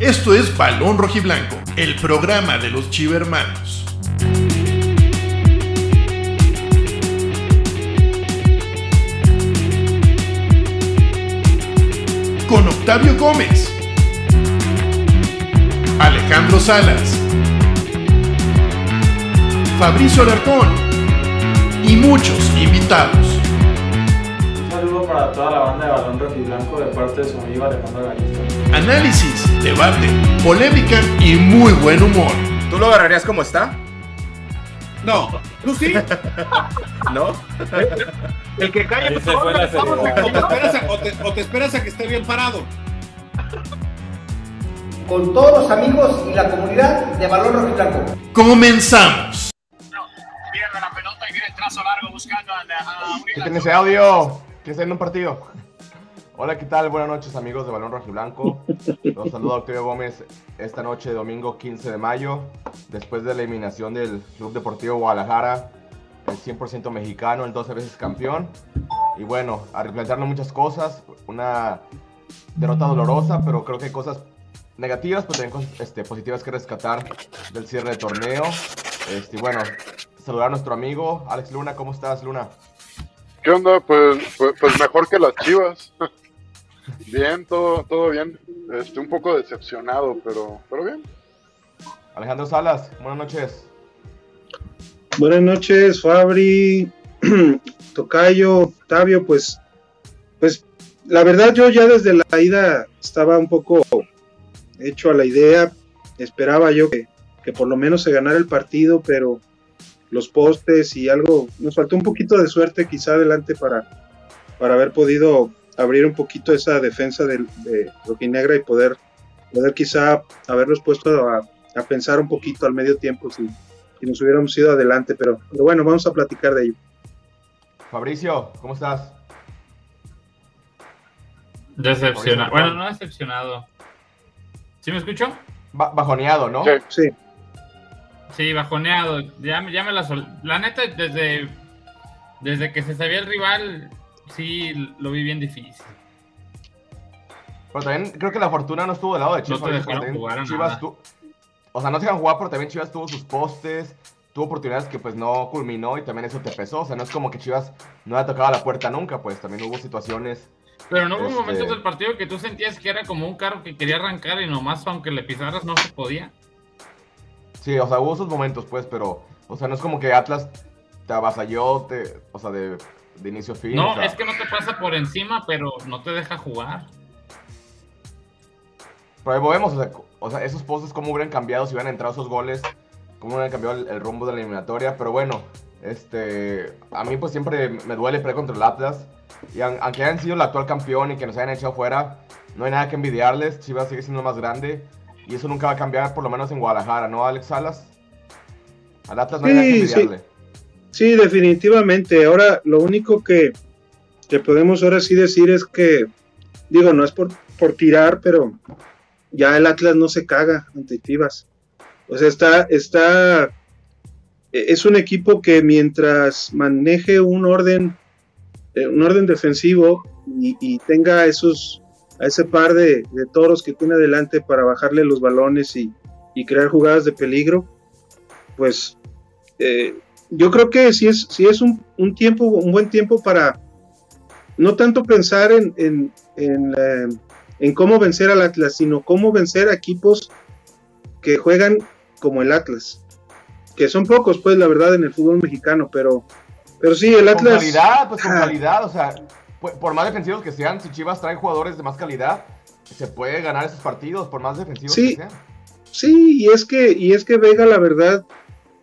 Esto es Balón Rojiblanco, el programa de los Chivermanos. Con Octavio Gómez, Alejandro Salas, Fabricio Alarcón y muchos invitados. Toda la banda de Balón Rojiblanco de parte de su amigo Alejandro Galista. Análisis, debate, polémica y muy buen humor. ¿Tú lo agarrarías como está? No, tú sí. ¿No? El que cae Ahí se fue la o te, seriedad. esperas a, o te- o te esperas a que esté bien parado. con todos los amigos y la comunidad de Balón Rojiblanco. Comenzamos. pierde la pelota y viene el trazo largo buscando a, a Uriel ¿Qué tiene ese audio? ¿Qué está en un partido? Hola, ¿qué tal? Buenas noches, amigos de Balón Rojiblanco. Los saluda Octavio Gómez esta noche, domingo 15 de mayo, después de la eliminación del Club Deportivo Guadalajara, el 100% mexicano, el 12 veces campeón. Y bueno, a replantearnos muchas cosas, una derrota dolorosa, pero creo que hay cosas negativas, pero también este, positivas que rescatar del cierre de torneo. Este, y bueno, saludar a nuestro amigo Alex Luna, ¿cómo estás, Luna? ¿Qué onda? Pues, pues, pues mejor que las chivas. Bien, todo, todo bien. Este, un poco decepcionado, pero, pero bien. Alejandro Salas, buenas noches. Buenas noches, Fabri, Tocayo, Octavio, pues, pues la verdad yo ya desde la ida estaba un poco hecho a la idea, esperaba yo que, que por lo menos se ganara el partido, pero los postes y algo, nos faltó un poquito de suerte quizá adelante para, para haber podido abrir un poquito esa defensa del- de, Rojinegra y poder, poder quizá haberlos puesto a, a pensar un poquito al medio tiempo si, si nos hubiéramos ido adelante, pero, pero bueno, vamos a platicar de ello. Fabricio, ¿cómo estás? Decepcionado. Bueno, no decepcionado. ¿Sí me escucho? Ba- bajoneado, ¿no? Sí. Sí, Sí, bajoneado. Ya, ya me la sol... La neta, desde, desde que se sabía el rival, sí lo vi bien difícil. Pero también creo que la fortuna no estuvo del lado de Chivas. No te Fabricio, dejaron también jugar a Chivas nada. tu- O sea, no se dejan jugar, pero también Chivas tuvo sus postes, tuvo oportunidades que pues no culminó y también eso te pesó. O sea, no es como que Chivas no ha tocado la puerta nunca, pues también hubo situaciones. Pero no hubo Este- momentos del partido que tú sentías que era como un carro que quería arrancar y nomás aunque le pisaras no se podía. Sí, o sea, hubo esos momentos, pues, pero, o sea, no es como que Atlas te avasalló, te, o sea, de, de inicio a fin. No, o sea, es que no te pasa por encima, pero no te deja jugar. Pero ahí volvemos, o sea, o sea, esos postes, cómo hubieran cambiado si hubieran entrado esos goles, cómo hubieran cambiado el, el rumbo de la eliminatoria. Pero bueno, este, a mí pues siempre me duele perder contra el Atlas. Y aunque hayan sido el actual campeón y que nos hayan echado fuera, no hay nada que envidiarles. Chivas sigue siendo más grande. Y eso nunca va a cambiar, por lo menos en Guadalajara, ¿no, Alex Salas? Al Atlas no hay nada que Sí, sí. sí, definitivamente. Ahora, lo único que, que podemos ahora sí decir es que, digo, no es por, por tirar, pero ya el Atlas no se caga ante Chivas. O sea, está, está, e- es un equipo que mientras maneje un orden, eh, un orden defensivo y, y tenga esos, a ese par de, de toros que tiene adelante para bajarle los balones y, y crear jugadas de peligro, pues eh, yo creo que sí es, sí es un, un tiempo, un buen tiempo para no tanto pensar en, en, en, eh, en cómo vencer al Atlas, sino cómo vencer a equipos que juegan como el Atlas, que son pocos, pues, la verdad, en el fútbol mexicano, pero, pero sí, el Con Atlas. calidad, pues con calidad, o sea, por más defensivos que sean, si Chivas trae jugadores de más calidad, se puede ganar esos partidos, por más defensivos Sí. que sean. Sí, y es que, y es que Vega, la verdad,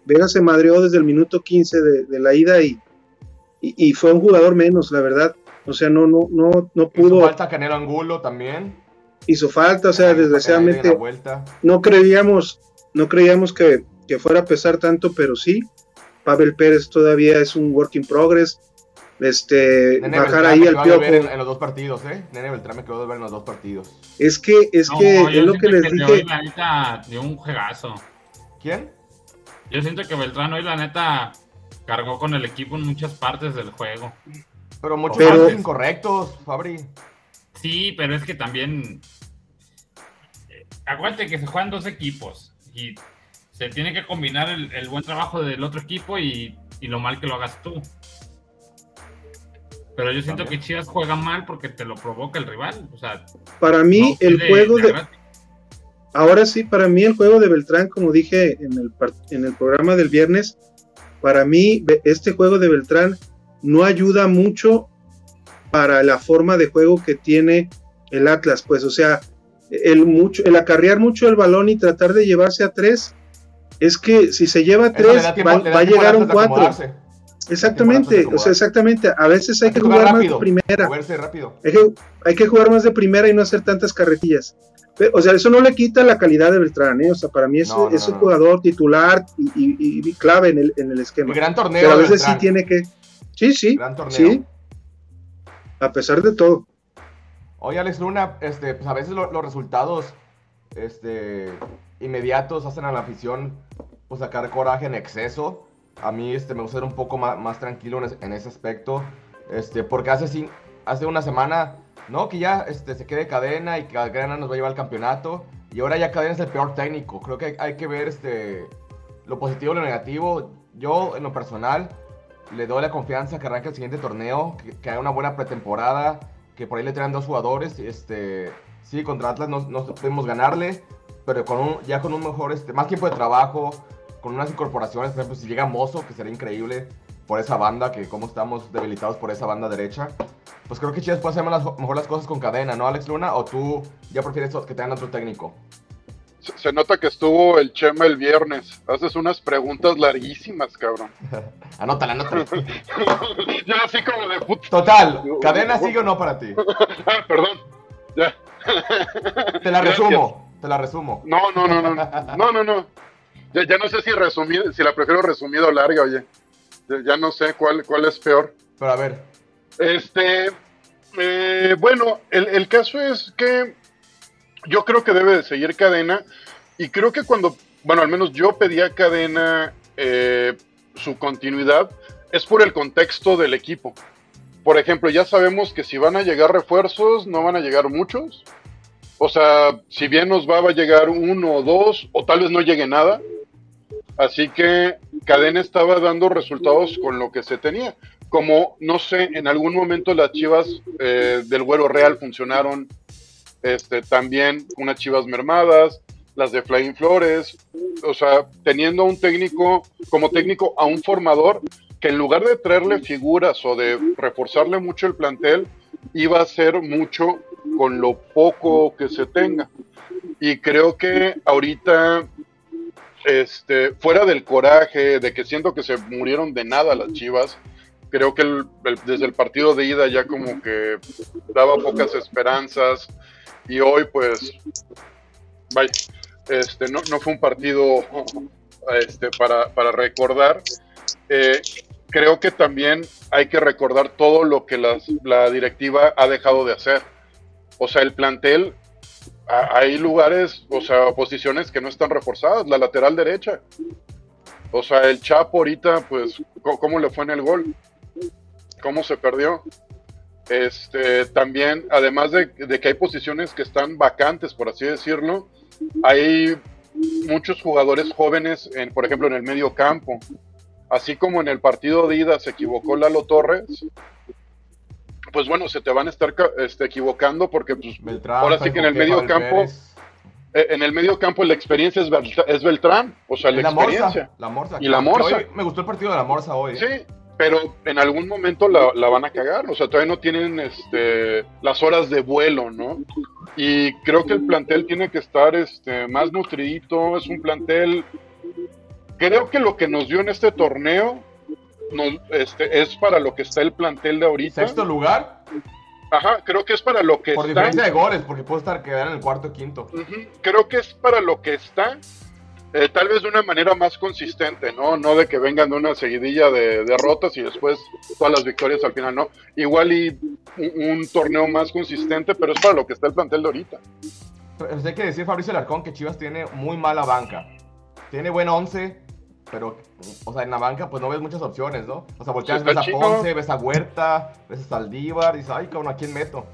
Vega se madreó desde el minuto 15 de, de la ida y, y, y fue un jugador menos, la verdad. O sea, no, no, no, no Hizo pudo, falta Canelo Angulo también. hizo falta, o sea, desgraciadamente no creíamos, no creíamos que, que fuera a pesar tanto, pero sí. Pavel Pérez todavía es un work in progress. Este, Nene bajar Beltrán ahí al piojo. ver en, en los dos partidos, ¿eh? Nene Beltrán me quedó de ver en los dos partidos. Es que, es No, que yo es lo que les hoy, dije. la neta dio un juegazo. ¿Quién? Yo siento que Beltrán hoy la neta cargó con el equipo en muchas partes del juego. Pero muchos Pero- incorrectos, Fabri. Sí, pero es que también eh, acuérdate que se juegan dos equipos y se tiene que combinar el, el buen trabajo del otro equipo y, y lo mal que lo hagas tú. Pero yo siento También. que Chivas juega mal porque te lo provoca el rival. O sea, Para mí, no el juego de. Ahora sí, para mí, el juego de Beltrán, como dije en el, par- en el programa del viernes, para mí, este juego de Beltrán no ayuda mucho para la forma de juego que tiene el Atlas. Pues, o sea, el, mucho, el acarrear mucho el balón y tratar de llevarse a tres, es que si se lleva a tres, tiempo- va, a llegar al un cuatro. acomodarse. Exactamente, o sea, exactamente. A veces hay Hay que jugar jugar más de primera. Moverse rápido. Hay que, hay que jugar más de primera y no hacer tantas carretillas. Pe- O sea, eso no le quita la calidad de Beltrán, ¿eh? O sea, para mí es, No, no, es no, un no. jugador titular y, y- y clave en el, en el esquema. gran torneo. Pero a veces sí tiene que. Sí, sí. Gran torneo. Sí. A pesar de todo. Oye, Alex Luna, este, pues a veces lo- los resultados este, inmediatos hacen a la afición pues, sacar coraje en exceso. A mí este, me gusta ser un poco más, más tranquilo en, es- en ese aspecto. Este, porque hace, hace una semana, ¿no? Que ya este, se quede cadena y que cadena nos va a llevar al campeonato. Y ahora ya cadena es el peor técnico. Creo que hay, que ver este, lo positivo y lo negativo. Yo, en lo personal, le doy la confianza que arranque el siguiente torneo, que, que haga una buena pretemporada, que por ahí le traen dos jugadores. Este, sí, contra Atlas no, no pudimos ganarle, pero con un, ya con un mejor, este, más tiempo de trabajo, con unas incorporaciones, por ejemplo, si llega Mozo, que sería increíble por esa banda, que como estamos debilitados por esa banda derecha, pues creo que Chivas puede hacer las- mejor las cosas con cadena, ¿no, Alex Luna? ¿O tú ya prefieres que tengan otro técnico? Se, se nota que estuvo el Chema el viernes. Haces unas preguntas larguísimas, cabrón. Anótala, anótala. ya así como de puta. Total, ¿cadena sigue o no para ti? Ah, perdón. Ya. Te la Gracias. resumo, te la resumo. No, no, no, no. No, no, no. Ya, ya no sé si resumir, si la prefiero resumido o larga, oye. Ya, ya no sé cuál, cuál es peor. Pero a ver, Este, eh, bueno, el, el caso es que yo creo que debe de seguir cadena y creo que cuando, bueno, al menos yo pedía cadena eh, su continuidad es por el contexto del equipo. Por ejemplo, ya sabemos que si van a llegar refuerzos, no van a llegar muchos. O sea, si bien nos va, va a llegar uno o dos, o tal vez no llegue nada. Así que Cadena estaba dando resultados con lo que se tenía. Como, no sé, en algún momento las chivas eh, del Güero Real funcionaron este, también unas chivas mermadas, las de Flying Flores. O sea, teniendo un técnico, como técnico, a un formador que en lugar de traerle figuras o de reforzarle mucho el plantel, iba a hacer mucho con lo poco que se tenga. Y creo que ahorita este, fuera del coraje, de que siento que se murieron de nada las chivas, creo que desde el partido de ida ya como que daba pocas esperanzas y hoy pues, vaya, este, no, fue un partido este, para, recordar. Eh, creo que también hay que recordar todo lo que la directiva ha dejado de hacer. O sea, el plantel hay lugares, o sea, posiciones que no están reforzadas, la lateral derecha. O sea, el Chapo ahorita, pues, ¿cómo le fue en el gol? ¿Cómo se perdió? Este, también, además de, de que hay posiciones que están vacantes, por así decirlo, hay muchos jugadores jóvenes, en, por ejemplo, en el medio campo. Así como en el partido de ida se equivocó Lalo Torres, pues bueno, se te van a estar este, equivocando porque pues, Beltrán. Ahora sí que en el medio campo, eh, en el medio campo la experiencia es, es Beltrán, o sea, la, experiencia. Morsa. La Morsa. Y la Morsa. hoy me gustó el partido de la Morsa hoy. ¿eh? Sí, pero en algún momento la, la van a cagar, o sea, todavía no tienen este, las horas de vuelo, ¿no? Y creo que el plantel tiene que estar este, más nutridito, es un plantel, creo que lo que nos dio en este torneo nos, este, es para lo que está el plantel de ahorita. Sexto lugar, Ajá, creo que es para lo que por está. diferencia de goles, porque puede estar quedar en el cuarto o quinto. Ujú, Creo que es para lo que está, eh, tal vez de una manera más consistente, ¿no? No de que vengan de una seguidilla de derrotas y después todas las victorias al final, ¿no? Igual y un, un torneo más consistente, pero es para lo que está el plantel de ahorita. Pero hay que decir, Fabricio Larcón, que Chivas tiene muy mala banca. Tiene buen once, pero, o sea, en la banca, pues no ves muchas opciones, ¿no? O sea, volteas, Está ves a chico. Ponce, ves a Huerta, ves a Saldívar, y dices, ay, cabrón, ¿a quién meto?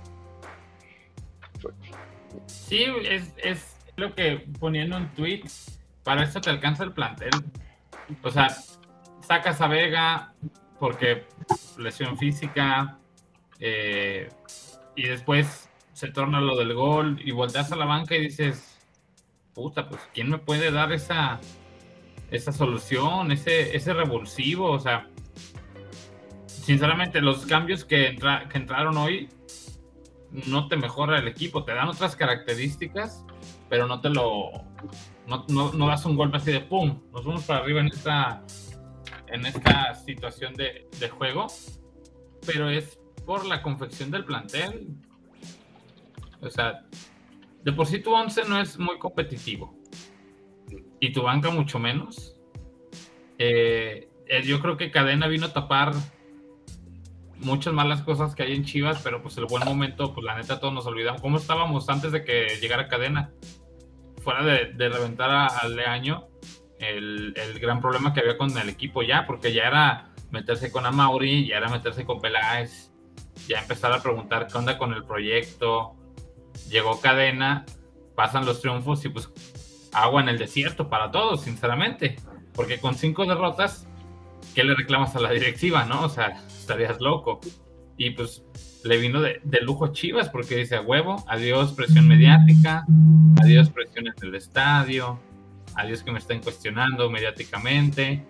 Sí, es, es lo que poniendo un tweet, para eso te alcanza el plantel. O sea, sacas a Vega porque lesión física eh, y después se torna lo del gol y volteas a la banca y dices, puta, pues ¿quién me puede dar esa, esa solución, ese, ese revulsivo? O sea, sinceramente los cambios que, que entraron hoy no te mejora el equipo, te dan otras características, pero no te lo, no, no, das un golpe así de pum, nos vamos para arriba en esta, en esta situación de, de juego, pero es por la confección del plantel. O sea, de por sí tu 11 no es muy competitivo y tu banca mucho menos. Eh, eh, yo creo que Cadena vino a tapar muchas malas cosas que hay en Chivas, pero pues el buen momento, pues la neta todos nos olvidamos cómo estábamos antes de que llegara Cadena fuera de, reventar al Leaño, el, el, gran problema que había con el equipo ya, porque ya era meterse con Amauri, ya era meterse con Peláez, ya empezar a preguntar qué onda con el proyecto. Llegó Cadena, pasan los triunfos y pues agua en el desierto para todos, sinceramente, porque con cinco derrotas, ¿qué le reclamas a la directiva, no? O sea, estarías loco. Y pues le vino de, lujo Chivas porque dice a huevo, adiós presión mediática, adiós presión en el estadio, adiós que me estén cuestionando mediáticamente.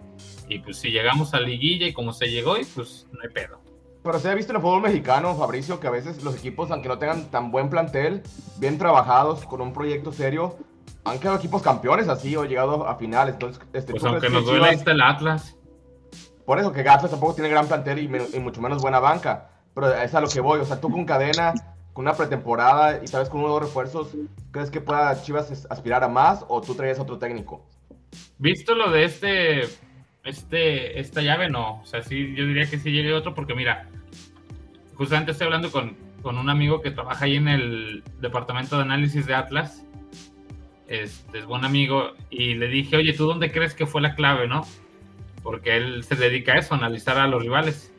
Y pues si llegamos a liguilla y como se llegó, y pues no hay pedo. Pero se ha visto en el fútbol mexicano, Fabricio, que a veces los equipos, aunque no tengan tan buen plantel, bien trabajados, con un proyecto serio, han quedado equipos campeones así o llegado a finales. Entonces, este, pues aunque nos duele el Atlas. Por eso que Atlas tampoco tiene gran plantel y, y mucho menos buena banca. Pero es a lo que voy. O sea, tú con cadena, con una pretemporada y sabes con unos refuerzos, ¿crees que pueda Chivas aspirar a más o tú traes otro técnico? Visto lo de este, este, esta llave, no. O sea, sí, yo diría que sí llegue otro porque mira, justamente estoy hablando con, con un amigo que trabaja ahí en el departamento de análisis de Atlas. Este, es buen amigo y le dije, oye, ¿tú dónde crees que fue la clave, no? Porque él se dedica a eso, analizar a los rivales.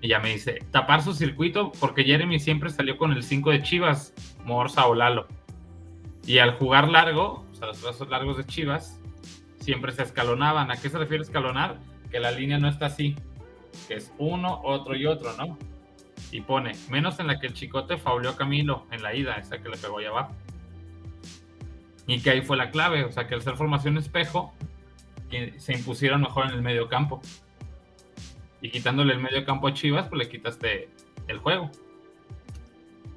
Y ya me dice, tapar su circuito porque Jeremy siempre salió con el 5 de Chivas, Morsa o Lalo. Y al jugar largo, o sea, los brazos largos de Chivas, siempre se escalonaban. ¿A qué se refiere escalonar? Que la línea no está así, que es uno, otro y otro, ¿no? Y pone, menos en la que el chicote fauleó Camilo en la ida, esa que le pegó allá abajo. Y que ahí fue la clave, o sea, que al ser formación espejo, que se impusieron mejor en el medio campo y quitándole el medio campo a Chivas, pues le quitaste el juego.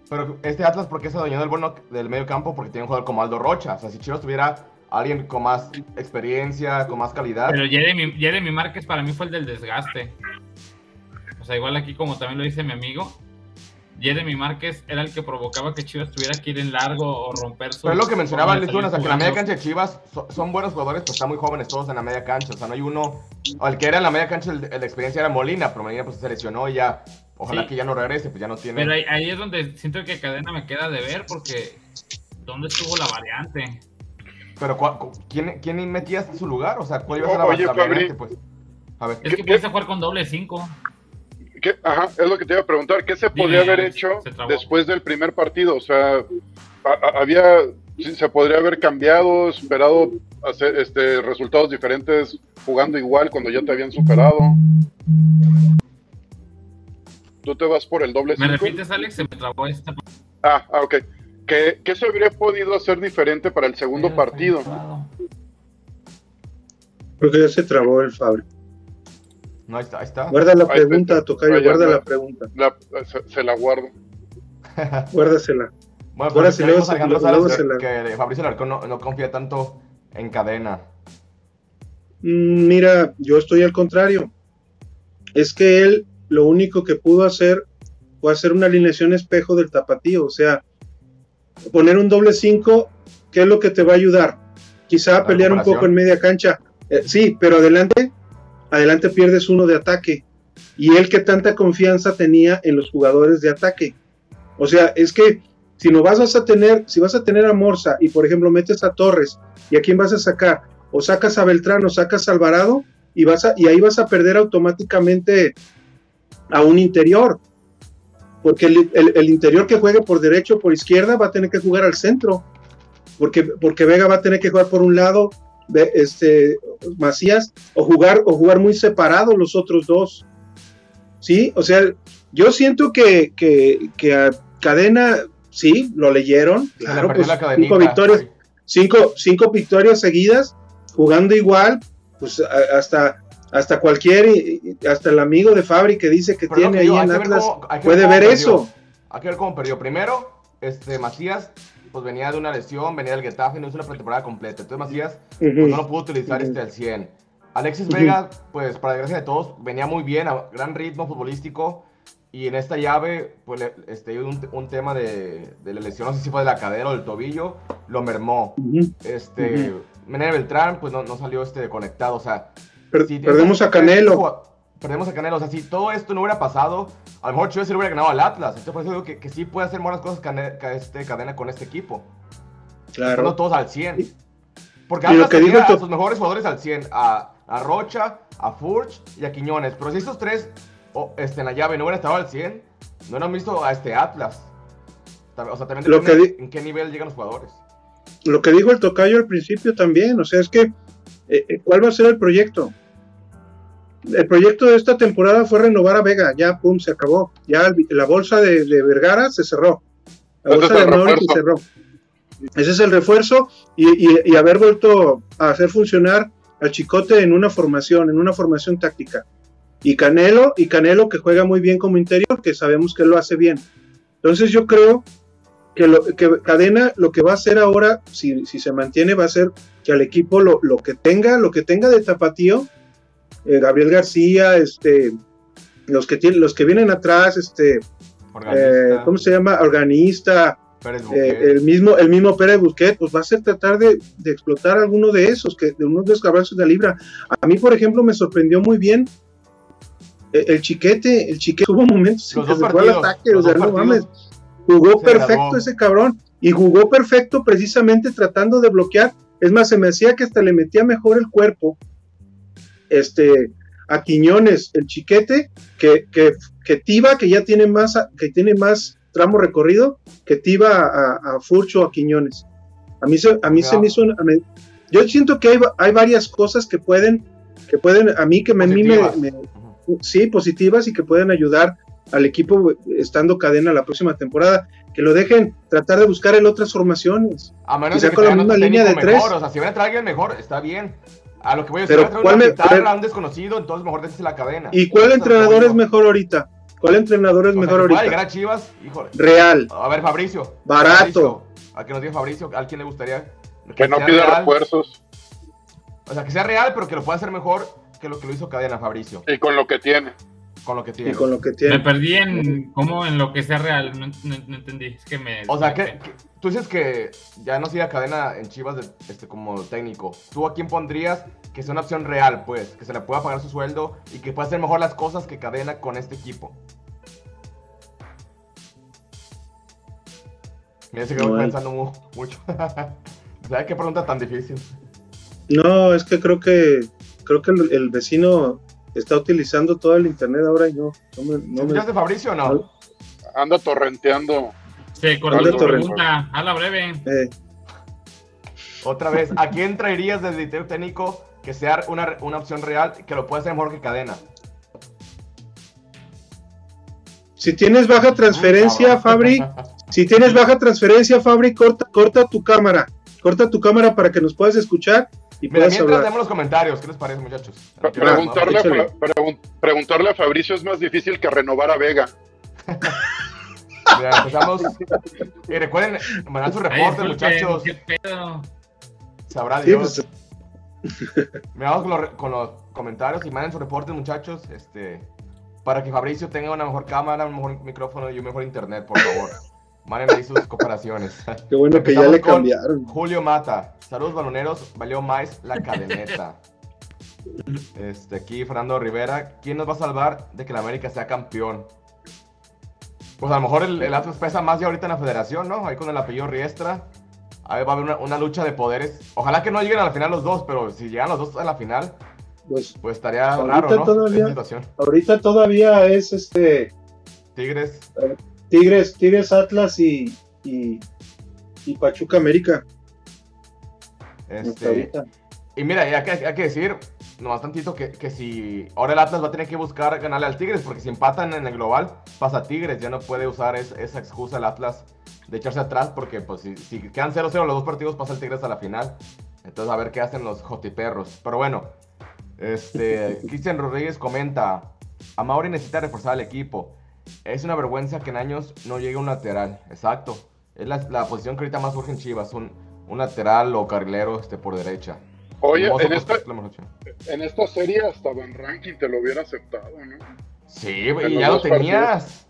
Pero este Atlas, ¿por qué se adueñó del bueno del medio campo? Porque tiene un jugador como Aldo Rocha. O sea, si Chivas tuviera alguien con más experiencia, con más calidad. Pero Jeremy, Jeremy Márquez para mí fue el del desgaste. O sea, igual aquí como también lo dice mi amigo, Jeremy Márquez era el que provocaba que Chivas tuviera que ir en largo o romper su. Pero es lo que mencionaba Luis o sea, que en la media cancha de Chivas son buenos jugadores, pero están muy jóvenes todos en la media cancha. O sea, no hay uno. el que era en la media cancha, el, la experiencia era Molina, pero Molina pues se lesionó y ya. Ojalá que ya no regrese, pues ya no tiene. Pero ahí, es donde siento que Cadena me queda de ver, porque. ¿Dónde estuvo la variante? Pero ¿quién, quién metías en su lugar? O sea, ¿cuál iba a ser la, variante? Pues? A ver. Es que puedes jugar con doble 5 ajá, es lo que te iba a preguntar, ¿qué se podría haber hecho después del primer partido? O sea, había, se podría haber cambiado, esperado hacer este, resultados diferentes jugando igual cuando ya te habían superado. ¿Tú te vas por el doble ¿Me repites, Alex? Se me trabó esta. Ah, ah ok. ¿Qué, ¿Qué, se habría podido hacer diferente para el segundo partido? Creo que ya se trabó el Fabri. No, ahí está, ahí está. Guarda la pregunta, Tocayo, guarda la pregunta. se, la guardo. Guárdasela. Bueno, pues luego, luego, que Fabricio Larcón no, no, confía tanto en cadena. Mm, mira, yo estoy al contrario. Es que él lo único que pudo hacer fue hacer una alineación espejo del tapatío. O sea, poner un doble 5, ¿qué es lo que te va a ayudar? Quizá pelear un poco en media cancha. Eh, sí, pero adelante adelante pierdes uno de ataque. Y él que tanta confianza tenía en los jugadores de ataque. O sea, es que si no vas a tener, si vas a tener a Morsa y por ejemplo metes a Torres, ¿y a quién vas a sacar? O sacas a Beltrán o sacas a Alvarado y vas a, y ahí vas a perder automáticamente a un interior. Porque el, el interior que juegue por derecho o por izquierda va a tener que jugar al centro. porque, porque Vega va a tener que jugar por un lado, este, Macías, o jugar, o jugar muy separados los otros dos. Sí, o sea, yo siento que, que, que a Cadena, sí, lo leyeron, claro, pues, cinco victorias, cinco, cinco victorias seguidas, jugando igual, pues hasta, hasta cualquier, hasta el amigo de Fabri que dice que Pero tiene ahí en Atlas, cómo- puede ver perdió. eso. Hay que ver cómo perdió. Primero, este, Macías, pues venía de una lesión, venía del Getafe, no hizo una pretemporada completa. Entonces Macías, pues Ujú. no lo pudo utilizar Ujú. este al 100. Alexis Ujú. Vega, pues para desgracia de todos, venía muy bien, a gran ritmo futbolístico. Y en esta llave, pues este, un, un tema de, de la lesión, no sé si fue de la cadera o del tobillo, lo mermó. Este, Beltrán, pues no, no salió este conectado. O sea, Per- si perdemos a Canelo. Perdemos a Canelo. O sea, si todo esto no hubiera pasado, a lo mejor Chivas se le hubiera ganado al Atlas. Entonces, por eso digo que, que sí puede hacer buenas cosas Cane- ca- este, cadena con este equipo. Estando Claro. todos al 100. Porque lo Atlas que tenía a sus mejores jugadores al 100. A, a Rocha, a Furch y a Quiñones. Pero si estos tres o, este, en la llave no hubieran estado al 100, no hubieran visto a este Atlas. O sea, también Lo que en qué nivel llegan los jugadores. Lo que dijo el tocayo al principio también, o sea, es que, eh, eh, ¿cuál va a ser el proyecto? El proyecto de esta temporada fue renovar a Vega, ya, pum, se acabó. Ya el- la bolsa de, de Vergara se cerró. La bolsa de Mauri se cerró. Ese es el refuerzo y, y- y haber vuelto a hacer funcionar al Chicote en una formación, en una formación táctica. Y Canelo, y Canelo que juega muy bien como interior, que sabemos que lo hace bien. Entonces yo creo que, lo, que Cadena lo que va a hacer ahora, si, si se mantiene, va a ser que al equipo lo, lo que tenga, lo que tenga de tapatío, eh, Gabriel García, este, los que tienen, los que vienen atrás, este, eh, ¿cómo se llama? Organista, eh, el mismo, el mismo Pérez Busquet, pues va a ser tratar de, de explotar alguno de esos, que, de unos descabrazos de libra. A mí, por ejemplo, me sorprendió muy bien el chiquete, el chiquete tuvo momentos en que se fue al ataque, o sea, no mames, jugó se perfecto ese cabrón, y jugó perfecto precisamente tratando de bloquear, es más, se me hacía que hasta le metía mejor el cuerpo, este, a Quiñones, el chiquete, que, que, que Tiva, que ya tiene más, que tiene más tramo recorrido, que Tiva a, a Furcho a Quiñones. A mí se, a mí se me hizo, una- me- yo siento que hay, hay varias cosas que pueden, que pueden, a mí que me, me- Positivas. me- Ujú. sí, positivas y que pueden ayudar al equipo estando cadena la próxima temporada, que lo dejen tratar de buscar en otras formaciones. A menos que con la misma línea de tres. O sea, si van a traer alguien mejor, está bien. A lo que voy a Pero, decir, ¿cuál me- una guitarra, a un desconocido, entonces mejor déjese la cadena. ¿Y cuál Eso entrenador es mejor ahorita? ¿Cuál entrenador es O mejor ahorita? llegar a Chivas, híjole. Real, A ver, Fabricio. Barato. Fabricio, a que nos diga Fabricio, ¿a quién le gustaría? Que no pida real, refuerzos O sea, que sea real, pero que lo pueda hacer mejor que lo que lo hizo Cadena, Fabricio. y con lo que tiene. Con lo que y tiene. con lo que Me tiene. perdí en cómo en lo que sea real, no, no- no entendí. Es que me. O sea, que, que- tú dices que ya no siga Cadena en Chivas de- este, como técnico. ¿Tú a quién pondrías que sea una opción real, pues? Que se le pueda pagar su sueldo y que pueda hacer mejor las cosas que Cadena con este equipo. Mira, se quedó No, pensando mu- mucho. ¿Sabes qué pregunta tan difícil? No, es que creo que creo que el, el vecino está utilizando todo el internet ahora y no, no me, no me- ¿Escuchaste Fabricio o no? Anda torrenteando. Se cortó ¿Dónde tu Torres? pregunta. A la breve. eh, Otra vez, ¿a quién traerías desde director técnico que sea una, una opción real que lo pueda hacer mejor que Cadena? si tienes baja transferencia, Cabrón. Fabri, si tienes baja transferencia, Fabri, corta, corta tu cámara, corta tu cámara para que nos puedas escuchar y Mira, mientras hablar. los comentarios, ¿qué les parece, muchachos? Preguntarle, a, pregun- preguntarle a Fabricio es más difícil que renovar a Vega. Mira, empezamos. Y recuerden, mandar su reporte, muchachos. ¿Qué pedo? Sabrá Sí, Dios. pues, Me vamos con los, con los comentarios y manden su reporte, muchachos. Este, para que Fabricio tenga una mejor cámara, un mejor micrófono y un mejor internet, por favor. Manden ahí sus comparaciones. qué bueno que ya le cambiaron. Julio Mata. Saludos baloneros, valió más la cadeneta. Este, aquí Fernando Rivera. ¿Quién nos va a salvar de que la América sea campeón? Pues a lo mejor el, el Atlas pesa más ya ahorita en la federación, ¿no? Ahí con el apellido Riestra. Ahí va a haber una, una lucha de poderes. Ojalá que no lleguen a la final los dos, pero si llegan los dos a la final, Pues pues estaría raro, ¿no? todavía- ahorita todavía es este Tigres. Tigres, Tigres Atlas y, y, y Pachuca América. Este, y mira, ya que hay que decir, nomás tantito que, que si ahora el Atlas va a tener que buscar ganarle al Tigres, porque si empatan en el global, pasa Tigres, ya no puede usar es- esa excusa el Atlas de echarse atrás, porque pues si, si quedan 0-0 los dos partidos, pasa el Tigres a la final. Entonces a ver qué hacen los jotiperros. Pero bueno, este, Cristian Rodríguez comenta, a Mauri necesita reforzar al equipo. Es una vergüenza que en años no llegue un lateral. Exacto. Es la, la posición que ahorita más urge en Chivas, un, un lateral o carrilero este, por derecha. Oye, en esta, en esta serie hasta Van Ranking te lo hubiera aceptado, ¿no? Sí, güey, y ya lo tenías.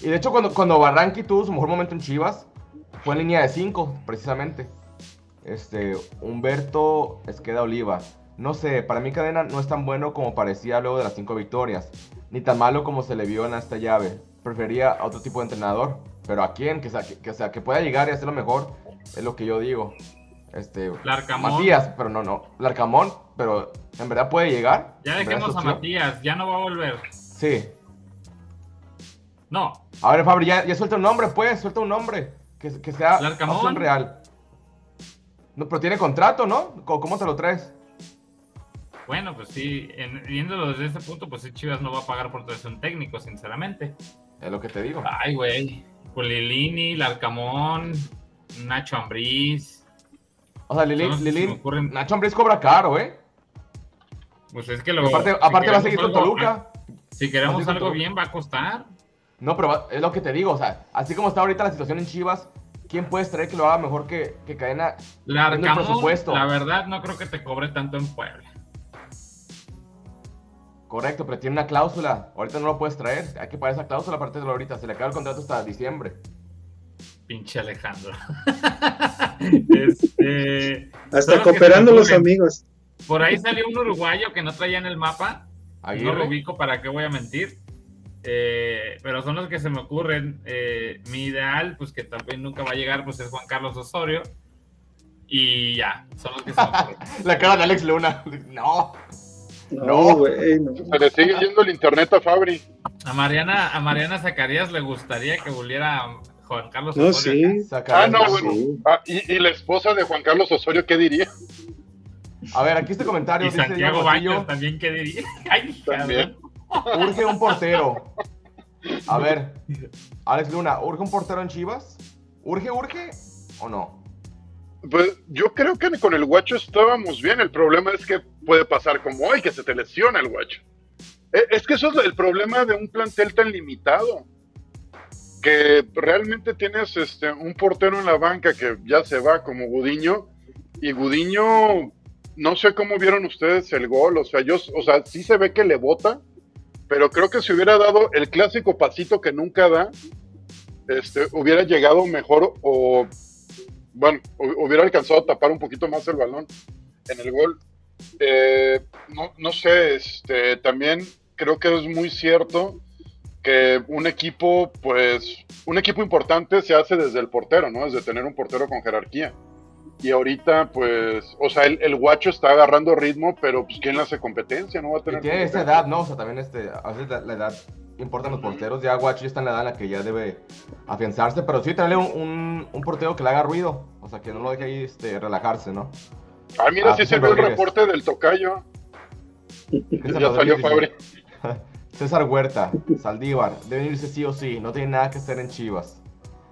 Y de hecho, cuando, cuando Barranqui tuvo su mejor momento en Chivas, fue en línea de 5, precisamente. Este, Humberto Esqueda Oliva. No sé, para mí Cadena no es tan bueno como parecía luego de las 5 victorias, ni tan malo como se le vio en esta llave. Prefería a otro tipo de entrenador, pero a quién, que sea, que, que sea, que pueda llegar y hacer lo mejor, es lo que yo digo. Este, Larcamón. Matías, pero no, no. Larcamón, pero en verdad puede llegar. Ya ¿En verdad dejemos a? Matías, ya no va a volver. Sí, No, A ver, Fabri, ya, ya suelta un nombre, pues, suelta un nombre. Que, que sea Larcamón. opción real. No, pero tiene contrato, ¿no? ¿Cómo, cómo te lo traes? bueno, pues sí, en- viéndolo desde ese punto, pues sí, Chivas no va a pagar por traerse un técnico, sinceramente. Es lo que te digo. Ay, güey. Pulilini, Larcamón, Nacho Ambriz. O sea, Lili, no sé si Nacho Ambriz cobra caro, ¿eh? Pues es que lo aparte, si aparte va a seguir con Toluca. Si Va a queremos algo Toluca. bien, va a costar. No, pero va- es lo que te digo, o sea, así como está ahorita la situación en Chivas, ¿quién puedes traer que lo haga mejor que, que Cadena? Viendo el presupuesto. la verdad, no creo que te cobre tanto en Puebla. Correcto, pero tiene una cláusula. Ahorita no lo puedes traer. Hay que pagar esa cláusula aparte de lo ahorita. Se le acaba el contrato hasta diciembre. Pinche Alejandro. Este, Hasta cooperando los amigos. Por ahí salió un uruguayo que no traía en el mapa. No lo ubico, ¿para qué voy a mentir? Eh, pero son los que se me ocurren. Eh, mi ideal, pues que también nunca va a llegar, pues es Juan Carlos Osorio. Y ya, son los que se me ocurren. La cara de Alex Luna. No. No. No, güey, no. Se le sigue yendo el internet a Fabri. A Mariana, a Mariana Zacarías le gustaría que volviera Juan Carlos No, Osorio. sí. Ah, no, Sí. bueno. Ah, y, y la esposa de Juan Carlos Osorio, ¿qué diría? A ver, aquí este comentario Y dice Santiago Diego Baños también, ¿qué diría? Ay, También. cabrón. urge un portero. A ver, Alex Luna, ¿urge un portero en Chivas? ¿Urge, urge o no? Pues yo creo que con el guacho estábamos bien. El problema es que puede pasar como hoy, que se te lesiona el guacho. Eh, Es que eso es el problema de un plantel tan limitado. Que realmente tienes este, un portero en la banca que ya se va como Gudiño. Y Gudiño, no sé cómo vieron ustedes el gol. O sea, yo, o sea, sí se ve que le bota. Pero creo que si hubiera dado el clásico pasito que nunca da, este, hubiera llegado mejor o bueno, hu- hubiera alcanzado a tapar un poquito más el balón en el gol. Eh, no, no sé, este, también creo que es muy cierto que un equipo, pues, un equipo importante se hace desde el portero, ¿no? Desde tener un portero con jerarquía. Y ahorita, pues, o sea, el, el guacho está agarrando ritmo, pero pues, ¿quién le hace competencia? No va a Y tener tiene esa edad, ¿no? O sea, también este, a veces la, la edad importan los porteros. Ya Guacho ya está en la edad en la que ya debe afianzarse, pero sí traerle un, un, un portero que le haga ruido. O sea, que no lo deje ahí este, relajarse, ¿no? Ah, mira, Ah, sí se ve el reporte del tocayo. Ya salió Fabri. César Huerta, Saldívar, deben irse sí o sí, no tiene nada que hacer en Chivas.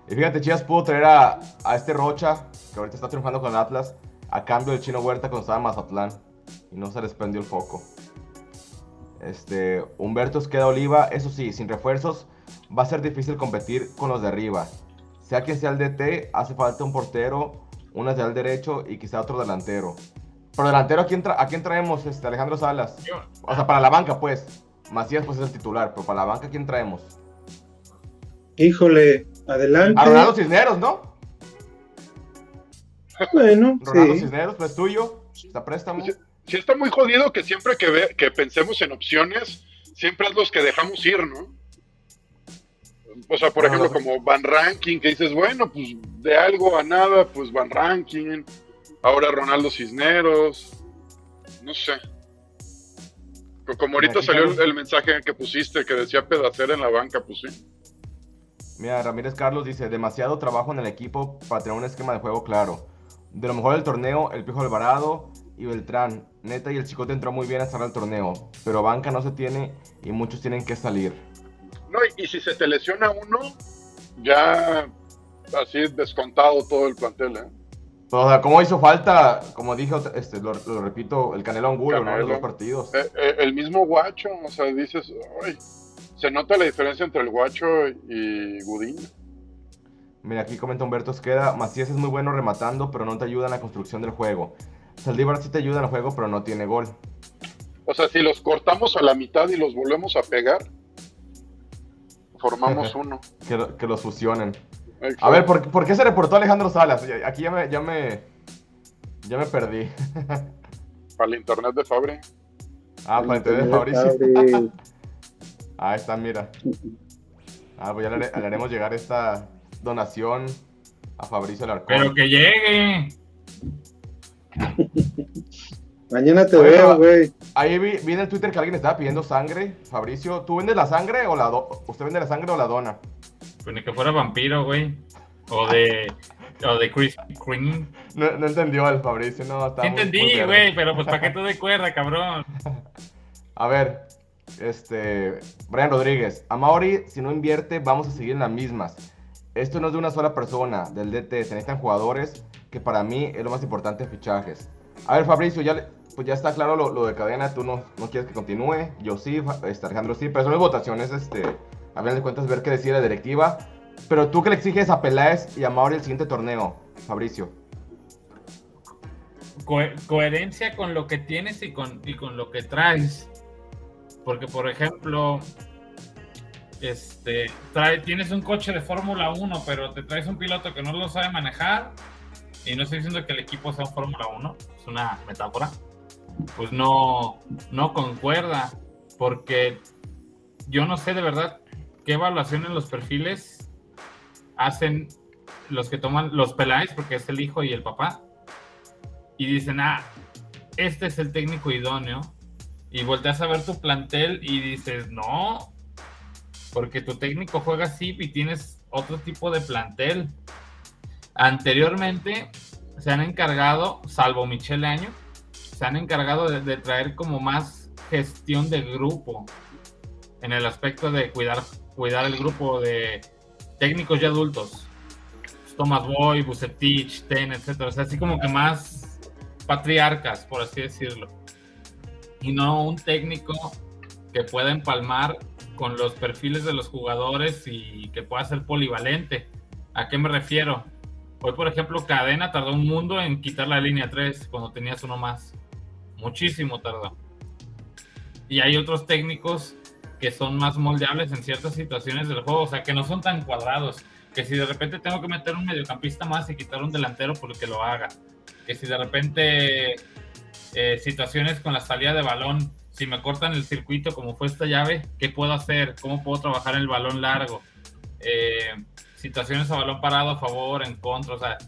Y fíjate, Chivas pudo traer a, a este Rocha, que ahorita está triunfando con Atlas, a cambio del chino Huerta cuando estaba en Mazatlán. Y no se les prendió el foco. Este, Humberto Esqueda Oliva, eso sí, sin refuerzos, va a ser difícil competir con los de arriba. Sea quien sea el DT, hace falta un portero, un lateral derecho y quizá otro delantero. Pero delantero, ¿a quién, tra- a quién traemos? Este, Alejandro Salas. O sea, para la banca, pues. Macías, pues es el titular, pero para la banca, ¿quién traemos? Híjole, adelante. A Ronaldo Cisneros, ¿no? Bueno, Ronaldo sí. Cisneros, pues tuyo. Está préstamo. Sí. sí está muy jodido que siempre que, ve- que pensemos en opciones, siempre es los que dejamos ir, ¿no? O sea, por No, ejemplo, no. como Van Ranking, que dices, bueno, pues de algo a nada, pues Van Ranking. Ahora Ronaldo Cisneros. No sé. Co- Como ahorita salió el, mensaje que pusiste que decía pedacer en la banca, pues sí. Mira, Ramírez Carlos dice, demasiado trabajo en el equipo para tener un esquema de juego claro. De lo mejor del torneo, el Pijo Alvarado y Beltrán. Neta y el Chicote entró muy bien a cerrar el torneo, pero banca no se tiene y muchos tienen que salir. No, y, y si se te lesiona uno, ya así descontado todo el plantel, ¿eh? O sea, ¿cómo hizo falta? Como dije, este, lo, lo repito, el Canelo Angulo, ¿no? En Canelo. los dos partidos. Eh, eh, el mismo guacho, o sea, dices, "Ay", se nota la diferencia entre el guacho y Gudiño. Mira, aquí comenta Humberto Esqueda, Macías es muy bueno rematando, pero no te ayuda en la construcción del juego. Saldívar sí te ayuda en el juego, pero no tiene gol. O sea, si los cortamos a la mitad y los volvemos a pegar, formamos uno. Que los fusionen. A ver, ¿por, por qué se reportó Alejandro Salas? Aquí ya me, ya me, ya me perdí. Para el internet de Fabri. Ah, para entender, Fabricio. Fabri. Ahí está, mira. Ah, pues ya le, le haremos llegar esta donación a Fabricio Alarcón. Pero que llegue. Mañana te Oye, veo, güey. Ahí vi, vi en el Twitter que alguien estaba pidiendo sangre. Fabricio, ¿tú vendes la sangre o la do- ¿Usted vende la sangre o la dona? Pues ni que fuera vampiro, güey. O de. O de Chris Green. No, no entendió el Fabricio, no. Está Sí muy- entendí, güey, pero pues para qué te de cuerda, cabrón. A ver, este. Brian Rodríguez. A Mauri, si no invierte, vamos a seguir en las mismas. Esto no es de una sola persona, del DT. Se necesitan jugadores que para mí es lo más importante de fichajes. A ver, Fabricio, ya, le- pues ya está claro lo, de cadena. Tú no, no quieres que continúe. Yo sí, este, Alejandro sí. Pero son las votaciones, este. A final de cuentas, ver qué decide la directiva. Pero tú que le exiges a Peláez y a Mauri el siguiente torneo, Fabricio. Co- coherencia con lo que tienes y con, y con lo que traes. Porque, por ejemplo, este, trae, tienes un coche de Fórmula 1, pero te traes un piloto que no lo sabe manejar. Y no estoy diciendo que el equipo sea un Fórmula 1, es una metáfora. Pues no, no concuerda. Porque yo no sé de verdad qué evaluación en los perfiles hacen los que toman los Peláez, porque es el hijo y el papá y dicen, ah, este es el técnico idóneo. Y volteas a ver tu plantel y dices, no, porque tu técnico juega así y tienes otro tipo de plantel. Anteriormente se han encargado, salvo Michele Año, se han encargado de, de traer como más gestión del grupo en el aspecto de cuidar, cuidar el grupo de técnicos y adultos. Thomas Boy, Bucetich, Ten, etcétera. O sea, así como que más patriarcas, por así decirlo. Y no un técnico que pueda empalmar con los perfiles de los jugadores y que pueda ser polivalente. ¿A qué me refiero? Hoy, por ejemplo, Cadena tardó un mundo en quitar la línea 3 cuando tenías uno más. Muchísimo tardó. Y hay otros técnicos que son más moldeables en ciertas situaciones del juego, o sea, que no son tan cuadrados. Que si de repente tengo que meter un mediocampista más y quitar un delantero, porque lo haga. Que si de repente eh, situaciones con la salida de balón, si me cortan el circuito como fue esta llave, ¿qué puedo hacer? ¿Cómo puedo trabajar el balón largo? Eh, situaciones a balón parado a favor, en contra, o sea,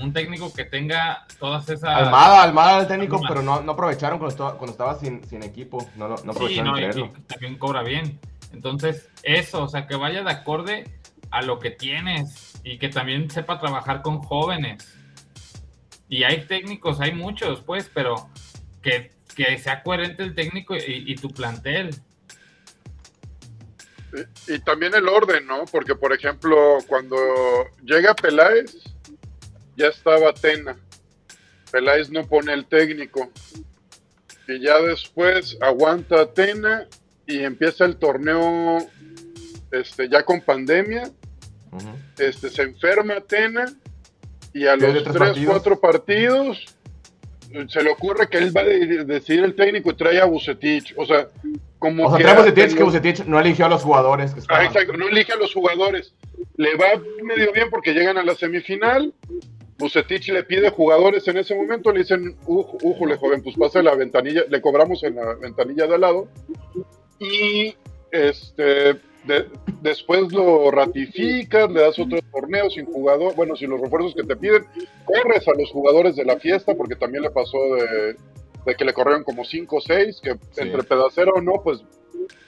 un técnico que tenga todas esas... Almada, Almada el técnico, Almada. pero no, no aprovecharon cuando estaba, cuando estaba sin, sin equipo. No, no Sí, aprovecharon no, y, también cobra bien. Entonces, eso, o sea, que vaya de acorde a lo que tienes y que también sepa trabajar con jóvenes. Y hay técnicos, hay muchos, pues, pero que, que sea coherente el técnico y, y tu plantel. Y, y también el orden, ¿no? Porque, por ejemplo, cuando llega Peláez, ya estaba Tena. Peláez no pone el técnico. Y ya después aguanta Tena y empieza el torneo este, ya con pandemia. Este, se enferma Tena y a los tres 3, partidos. 4 partidos se le ocurre que él va a de- decidir el técnico y trae a Bucetich. O sea, como O sea, que trae Bucetich, en que Bucetich no eligió a los jugadores que Ah, exacto, no elige a los jugadores. Le va medio bien porque llegan a la semifinal. Bucetich le pide jugadores en ese momento, le dicen, "Ujú, újule, joven, pues pasa la ventanilla, le cobramos en la ventanilla de al lado. Y este de- después lo ratificas, le das otro torneo sin jugador, bueno, sin los refuerzos que te piden, corres a los jugadores de la fiesta, porque también le pasó de, de que le corrieron como 5 o 6, que Sí. entre pedacero o no, pues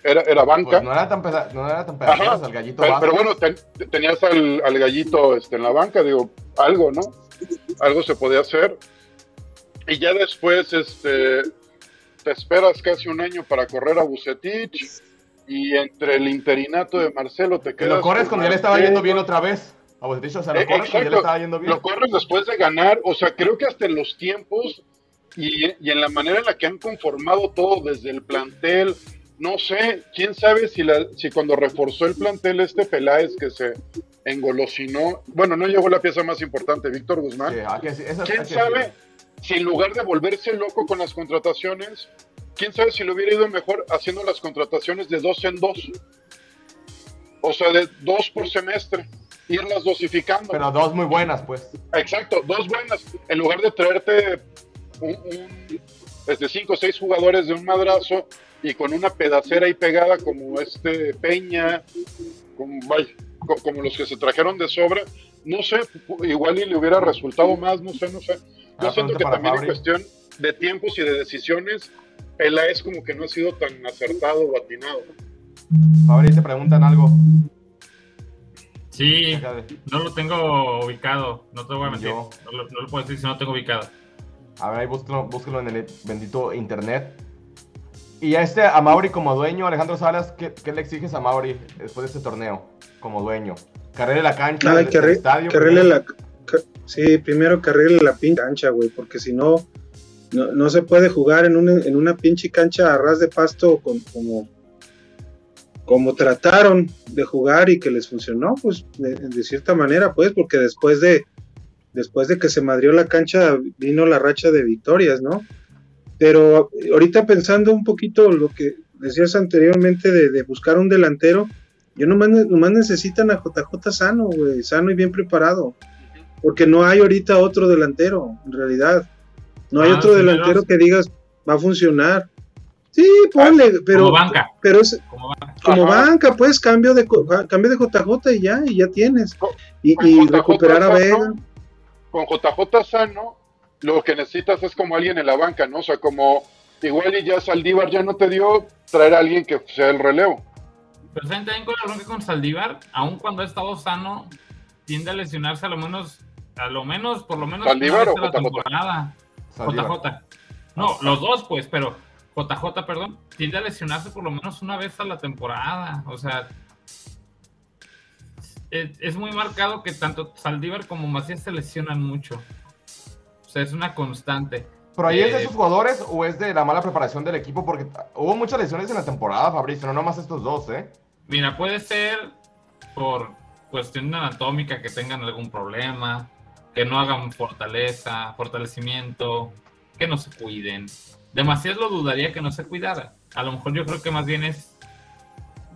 era, era banca. Pues no era tan, peda- no era tan Ajá. al gallito Pero, pero bueno, ten- tenías al, al gallito este, en la banca, digo, algo, ¿no? algo se podía hacer. Y ya después, este, te esperas casi un año para correr a Bucetich y entre el interinato de Marcelo te Que quedas. lo corres cuando ya le estaba yendo bien otra vez. A Bucetich, o sea, lo Eh, corres cuando ya le estaba yendo bien. Lo corres después de ganar, o sea, creo que hasta en los tiempos y, y en la manera en la que han conformado todo desde el plantel, no sé, quién sabe si, la, si cuando reforzó el plantel este Peláez que se engolosinó, bueno, no llegó la pieza más importante, Víctor Guzmán, Sí, hay quién sabe si en lugar de volverse loco con las contrataciones, quién sabe si le hubiera ido mejor haciendo las contrataciones de dos en dos, o sea, de dos por semestre, irlas dosificando. Pero dos muy buenas, pues. Exacto, dos buenas. En lugar de traerte un, un- desde cinco o seis jugadores de un madrazo y con una pedacera ahí pegada como este Peña, como, vaya, co- como los que se trajeron de sobra, no sé, igual y le hubiera resultado más, no sé, no sé. Yo Ah, siento que también en cuestión de tiempos y de decisiones, Peláez como que no ha sido tan acertado o atinado. Fabri, te preguntan algo. Sí, no lo tengo ubicado, no te voy a mentir. No lo, no lo puedo decir si no lo tengo ubicado. A ver, ahí búsquelo, búsquelo en el bendito internet. Y a este, a Mauri como dueño, Alejandro Salas, ¿qué, qué le exiges a Mauri después de este torneo? Como dueño. Carrele la cancha Ay, que, estadio. que arregle la. ca- sí, primero que arregle la pinche cancha, güey, porque si no, no, no se puede jugar en una, en una pinche cancha a ras de pasto con- como, como trataron de jugar y que les funcionó, pues de, de cierta manera, pues, porque después de, después de que se madrió la cancha vino la racha de victorias, ¿no? Pero ahorita pensando un poquito lo que decías anteriormente de, de buscar un delantero, yo nomás, nomás necesitan a JJ sano, güey, sano y bien preparado. Porque no hay ahorita otro delantero, en realidad. No hay Ah, otro sí, delantero que digas va a funcionar. Sí, ponle, pero, como banca, pero es como banca. como banca, pues cambio de co- cambio de JJ y ya, y ya tienes. Y, con y JJ recuperar a Sano, Vega. con JJ Sano, lo que necesitas es como alguien en la banca, ¿no? O sea, como igual y ya Saldívar ya no te dio, traer a alguien que sea el relevo. Pero ¿saben también con la bronca con Saldívar? Aun cuando ha estado sano, tiende a lesionarse a lo menos, a lo menos, por lo menos ¿Saldívar una o vez a la JJ? temporada. Saldívar. JJ. No, los dos, pues, pero JJ, perdón, tiende a lesionarse por lo menos una vez a la temporada. O sea, es, es muy marcado que tanto Saldívar como Macías se lesionan mucho. O sea, es una constante. ¿Pero ahí es de Eh, esos jugadores o es de la mala preparación del equipo? Porque hubo muchas lesiones en la temporada, Fabricio, no nomás estos dos, ¿eh? Mira, puede ser por cuestión anatómica que tengan algún problema, que no hagan fortaleza, fortalecimiento, que no se cuiden. Demasiado lo dudaría que no se cuidara. A lo mejor yo creo que más bien es,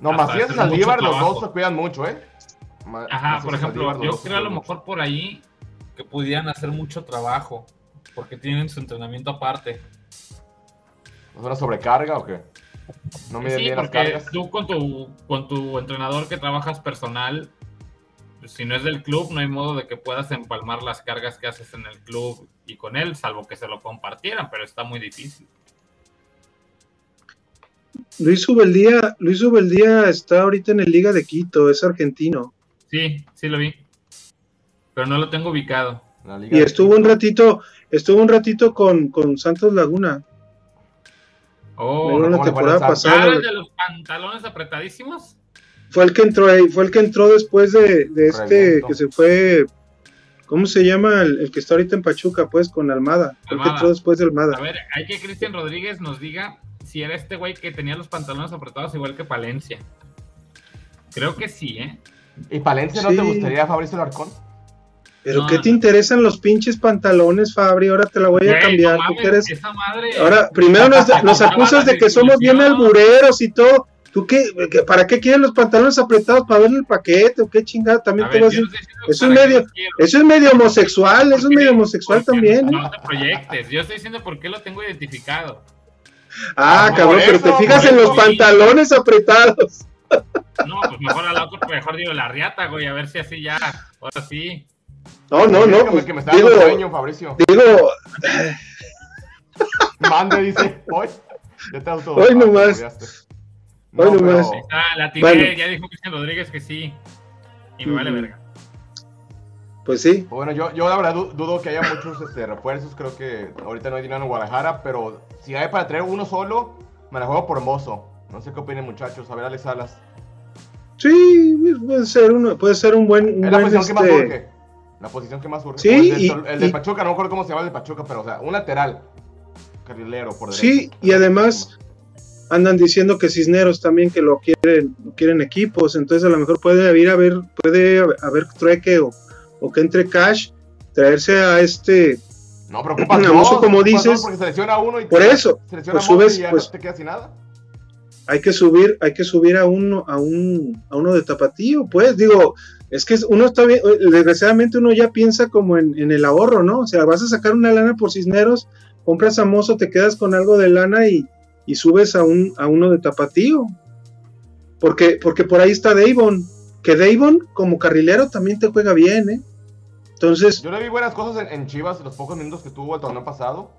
No, Macías y Saldívar, los dos se cuidan mucho, ¿eh? Ajá, Macías por ejemplo, Saldívar, yo creo a lo mejor por ahí que pudieran hacer mucho trabajo, porque tienen su entrenamiento aparte. ¿Es una sobrecarga o qué? No miden Sí, bien las porque cargas. tú con tu, con tu entrenador que trabajas personal, si no es del club, no hay modo de que puedas empalmar las cargas que haces en el club y con él, salvo que se lo compartieran, pero está muy difícil. Luis Ubeldía, Luis Ubeldía está ahorita en el Liga de Quito, es argentino. Sí, sí lo vi, pero no lo tengo ubicado. La Liga Y estuvo un ratito, estuvo un ratito con, con Santos Laguna. Oh, la ¿cómo le fue temporada pasada. el de los pantalones apretadísimos? Fue el que entró ahí, fue el que entró después de, de este Reviento. que se fue. ¿Cómo se llama? El, el que está ahorita en Pachuca, pues, con Almada. El que entró después de A Almada. ver, hay que Cristian Rodríguez nos diga si era este güey que tenía los pantalones apretados igual que Palencia. Creo que sí, ¿eh? ¿Y Palencia no te gustaría, Fabricio Larcón? Pero No, ¿qué no. te interesan los pinches pantalones, Fabri? Ahora te la voy a cambiar. no ¿Tú mames, qué eres? madre. Ahora, primero nos, nos acusas de que somos bien albureros y todo. ¿Tú qué? ¿Para qué quieren los pantalones apretados? ¿Para ver el paquete o qué chingada? También A te ver, vas a eso es medio-. Eso es medio homosexual, eso es medio homosexual también. No te proyectes. Yo estoy diciendo por qué lo tengo identificado. Ah, cabrón, pero te fijas en los pantalones apretados. No, pues mejor al otro, mejor digo la riata, güey, a ver si así ya. Ahora sí. No, no, no. Pues, que me está digo, dando sueño, Fabricio. digo, Mande, dice. Hoy. Ya te auto. Hoy nomás. Hoy No, nomás. pero- Ah, la tiré, Bueno. ya dijo Cristian Rodríguez que sí. Y me vale verga. Pues sí. Bueno, yo, yo la verdad du- dudo que haya muchos este, refuerzos. Creo que ahorita no hay dinero en Guadalajara. Pero si hay para traer uno solo, me la juego por Mozo. No sé qué opinen, muchachos. A ver, Alex Salas. Sí, puede ser, uno, puede ser un buen. un Es la buen, que más este, urge. La posición que más urge. Sí, el, del, y- el de y- Pachuca, no me acuerdo cómo se llama el de Pachuca, pero o sea, un lateral. Carrilero por derecha. Sí, y además andan diciendo que Cisneros también que lo quieren, lo quieren equipos, entonces a lo mejor puede haber, haber puede haber trueque o, o que entre cash, traerse a este, No, preocupa Mozo, como dices, Porque uno y por te- eso, pues subes, y ya pues- no te queda sin nada. hay que subir, hay que subir a uno, a un, a uno de tapatío, pues, digo, es que uno está bien, desgraciadamente uno ya piensa como en, en el ahorro, ¿no? O sea, vas a sacar una lana por Cisneros, compras a Mozo, te quedas con algo de lana y, y subes a un, a uno de tapatío. Porque, porque por ahí está Davon, que Davon como carrilero también te juega bien, ¿eh? Entonces, Yo le vi buenas cosas en, en Chivas los pocos minutos que tuvo el torneo pasado.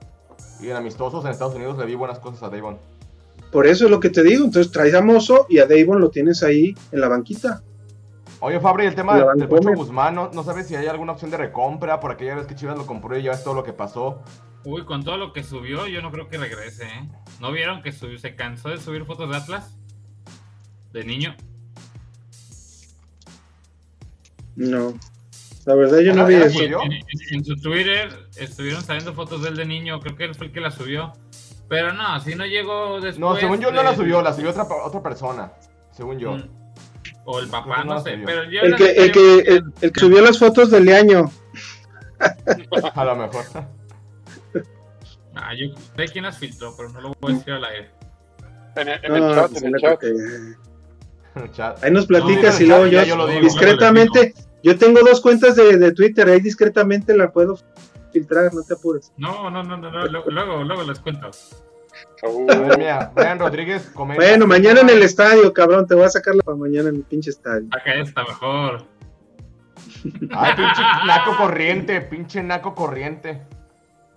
Y en amistosos en Estados Unidos le vi buenas cosas a Davon. por eso es lo que te digo. Entonces traes a Mozo y a Davon lo tienes ahí en la banquita. Oye, Fabri, el tema del Pocho Vancomer. Guzmán, ¿no, no sabes si hay alguna opción de recompra por aquella vez que Chivas lo compró y ya ves todo lo que pasó? Uy, con todo lo que subió, yo no creo que regrese, ¿eh? ¿No vieron que subió, se cansó de subir fotos de Atlas? De niño. No. La verdad yo no vi eso. En, en- en su Twitter estuvieron saliendo fotos de él de niño, creo que él fue el que la subió. Pero no, si no llegó después. No, según yo no la subió, la subió otra, otra persona. Según yo. Mm. O el papá, que no no sé. Pero yo El que, el que, el, el que subió las fotos del año. A lo mejor. Ah, yo sé quién las filtró, pero no lo voy a decir al aire. En el, en el No, chat, pues, en el chat. Chat. Ahí nos platicas No, y luego yo, yo lo digo. discretamente, yo tengo dos cuentas de, de Twitter, ahí discretamente la puedo filtrar, no te apures. No, no, no, no, no, luego, luego, luego les cuento. Uh, A ver, mira, Brian Rodríguez comenta. Bueno, mañana en el estadio, cabrón, te voy a sacarla para mañana en el pinche estadio. Acá está mejor. Ay, pinche naco corriente, pinche naco corriente.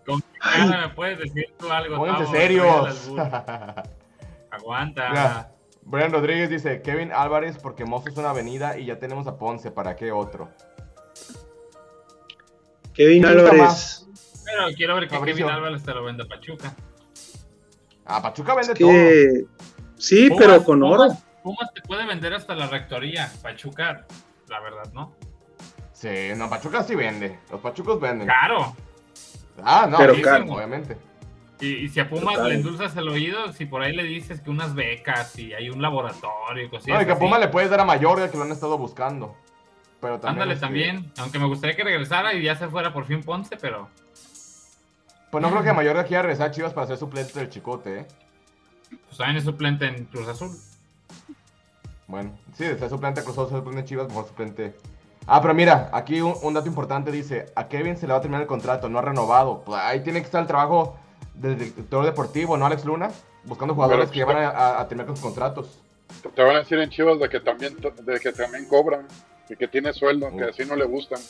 ¿Con qué cara me puedes decir tú algo? Pónganse serios. Aguanta. Mira, Brian Rodríguez dice, Kevin Álvarez porque Mozo es una avenida y ya tenemos a Ponce, ¿para qué otro? Kevin ¿Quién gusta Álvarez. Pero quiero ver que Fabricio. Kevin Álvarez te lo venda Pachuca. Ah, Pachuca vende Que sí, Pumas- pero con oro. Pumas- Pumas te puede vender hasta la rectoría. Pachuca, la verdad, ¿no? todo. Sí, no, Pachuca sí vende. Los Pachucos venden. Caro. Ah, no, Pero sí, caro. sí, obviamente. Y, y si a Pumas Total. le endulzas el oído, si por ahí le dices que unas becas y hay un laboratorio y cosillas No, y que a así, Puma le puedes dar a Mayorga que lo han estado buscando. Pero también. Ándale también. Aunque me gustaría que regresara y ya se fuera por fin Ponce, pero Pues no creo que Mayorga quiera regresar a Chivas para ser suplente del Chicote, ¿eh? pues también es suplente en Cruz Azul. Bueno, sí, de ser suplente Cruz Azul, ser suplente de Chivas, mejor suplente. Ah, pero mira, aquí un, un dato importante dice, a Kevin se le va a terminar el contrato, no ha renovado. Pues ahí tiene que estar el trabajo del director deportivo, ¿no, Alex Luna? Buscando jugadores Pero, que van a, a- a terminar con sus contratos. te van a decir en Chivas de que también, de que también cobran y que tiene sueldo, que Uh. así no le gustan.